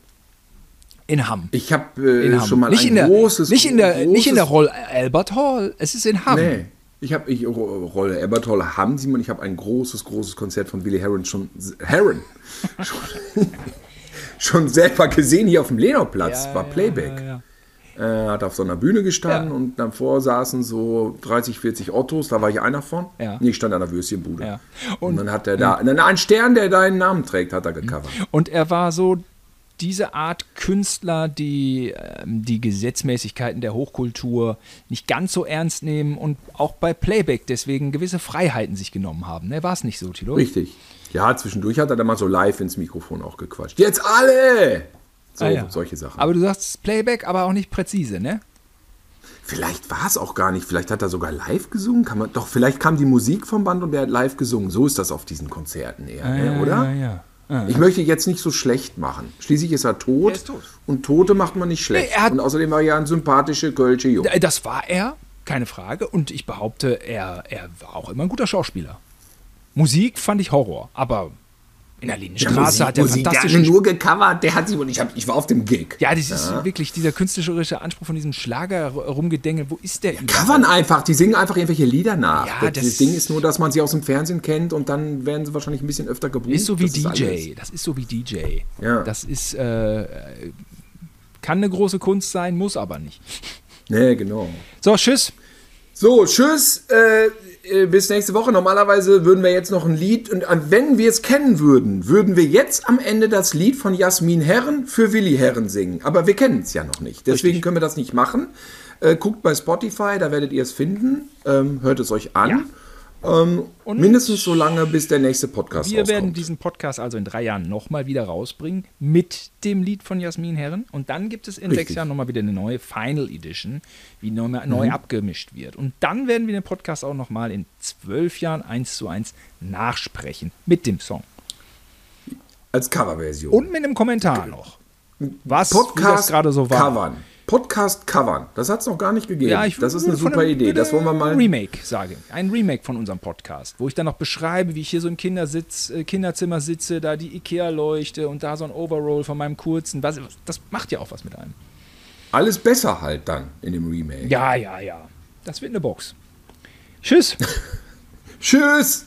in Hamm. ich habe äh, Hamm. schon mal nicht ein in der, großes... nicht in der, großes, nicht in der Roll Albert Hall. Es ist in Hamm. Nee. Ich habe ich Ro- Rolle Ebertoll haben Simon, ich habe ein großes, großes Konzert von Willy Herron schon Herron schon, schon selber gesehen hier auf dem Lenoplatz, war Playback. Ja, ja. Er hat auf so einer Bühne gestanden Ja. und davor saßen so 30, 40 Ottos, da war ich einer von. Ja. Nee, ich stand an der Würstchenbude. Ja. Und, Und- dann hat er da, na, ein Stern, der deinen Namen trägt, hat er gecovert. Und er war so diese Art Künstler, die ähm, die Gesetzmäßigkeiten der Hochkultur nicht ganz so ernst nehmen und auch bei Playback deswegen gewisse Freiheiten sich genommen haben. Ne? War es nicht so, Tilo? Richtig. Ja, zwischendurch hat er dann mal so live ins Mikrofon auch gequatscht. Jetzt alle! So, Ah, ja. solche Sachen. Aber du sagst Playback, aber auch nicht präzise, ne? Vielleicht war es auch gar nicht. Vielleicht hat er sogar live gesungen. Kann man, doch, vielleicht kam die Musik vom Band und er hat live gesungen. So ist das auf diesen Konzerten eher, ne, oder? Ah, Ja, ja. Ich möchte jetzt nicht so schlecht machen. Schließlich ist er tot. Er ist tot. Und Tote macht man nicht schlecht. Nee, er hat- und außerdem war er ja ein sympathischer Kölsche Junge. Äh, Das war er, keine Frage. Und ich behaupte, er, er war auch immer ein guter Schauspieler. Musik fand ich Horror, aber in der Lindenstraße hat er Musik, der nur gecovert. Der hat sich, und ich, hab, ich war auf dem Gig. Ja, das ist wirklich dieser künstlerische Anspruch von diesem Schlager rumgedengel. Wo ist der überall? Covern einfach, die singen einfach irgendwelche Lieder nach. Ja, das, das- Ding ist nur, dass man sie aus dem Fernsehen kennt und dann werden sie wahrscheinlich ein bisschen öfter gebucht. Ist so wie Das DJ. alles. Das ist so wie DJ. Ja. Das ist, äh, äh, kann eine große Kunst sein, muss aber nicht. Nee, genau. So, tschüss. So, tschüss. Äh, äh, bis nächste Woche. Normalerweise würden wir jetzt noch ein Lied, und wenn wir es kennen würden, würden wir jetzt am Ende das Lied von Jasmin Herren für Willi Herren singen. Aber wir kennen es ja noch nicht. Deswegen können wir das nicht machen. Äh, guckt bei Spotify, da werdet ihr es finden. Ähm, hört es euch an. Ja. Ähm, Und mindestens so lange, bis der nächste Podcast Wir rauskommt. werden diesen Podcast also in drei Jahren nochmal wieder rausbringen mit dem Lied von Jasmin Herren. Und dann gibt es in Richtig. sechs Jahren nochmal wieder eine neue Final Edition, wie neu, Mhm. neu abgemischt wird. Und dann werden wir den Podcast auch nochmal in zwölf Jahren eins zu eins nachsprechen mit dem Song. Als Coverversion. Und mit einem Kommentar noch. Was wie das Podcast gerade so war. covern. Podcast covern. Das hat es noch gar nicht gegeben. Ja, ich das ist eine super einem- Idee. Das wollen wir mal. Remake, sage ich. Ein Remake von unserem Podcast, wo ich dann noch beschreibe, wie ich hier so im Kindersitz, äh, Kinderzimmer sitze, da die Ikea-Leuchte und da so ein Overroll von meinem kurzen. Was, das macht ja auch was mit einem. Alles besser halt dann in dem Remake. Ja, ja, ja. Das wird eine Box. Tschüss. Tschüss!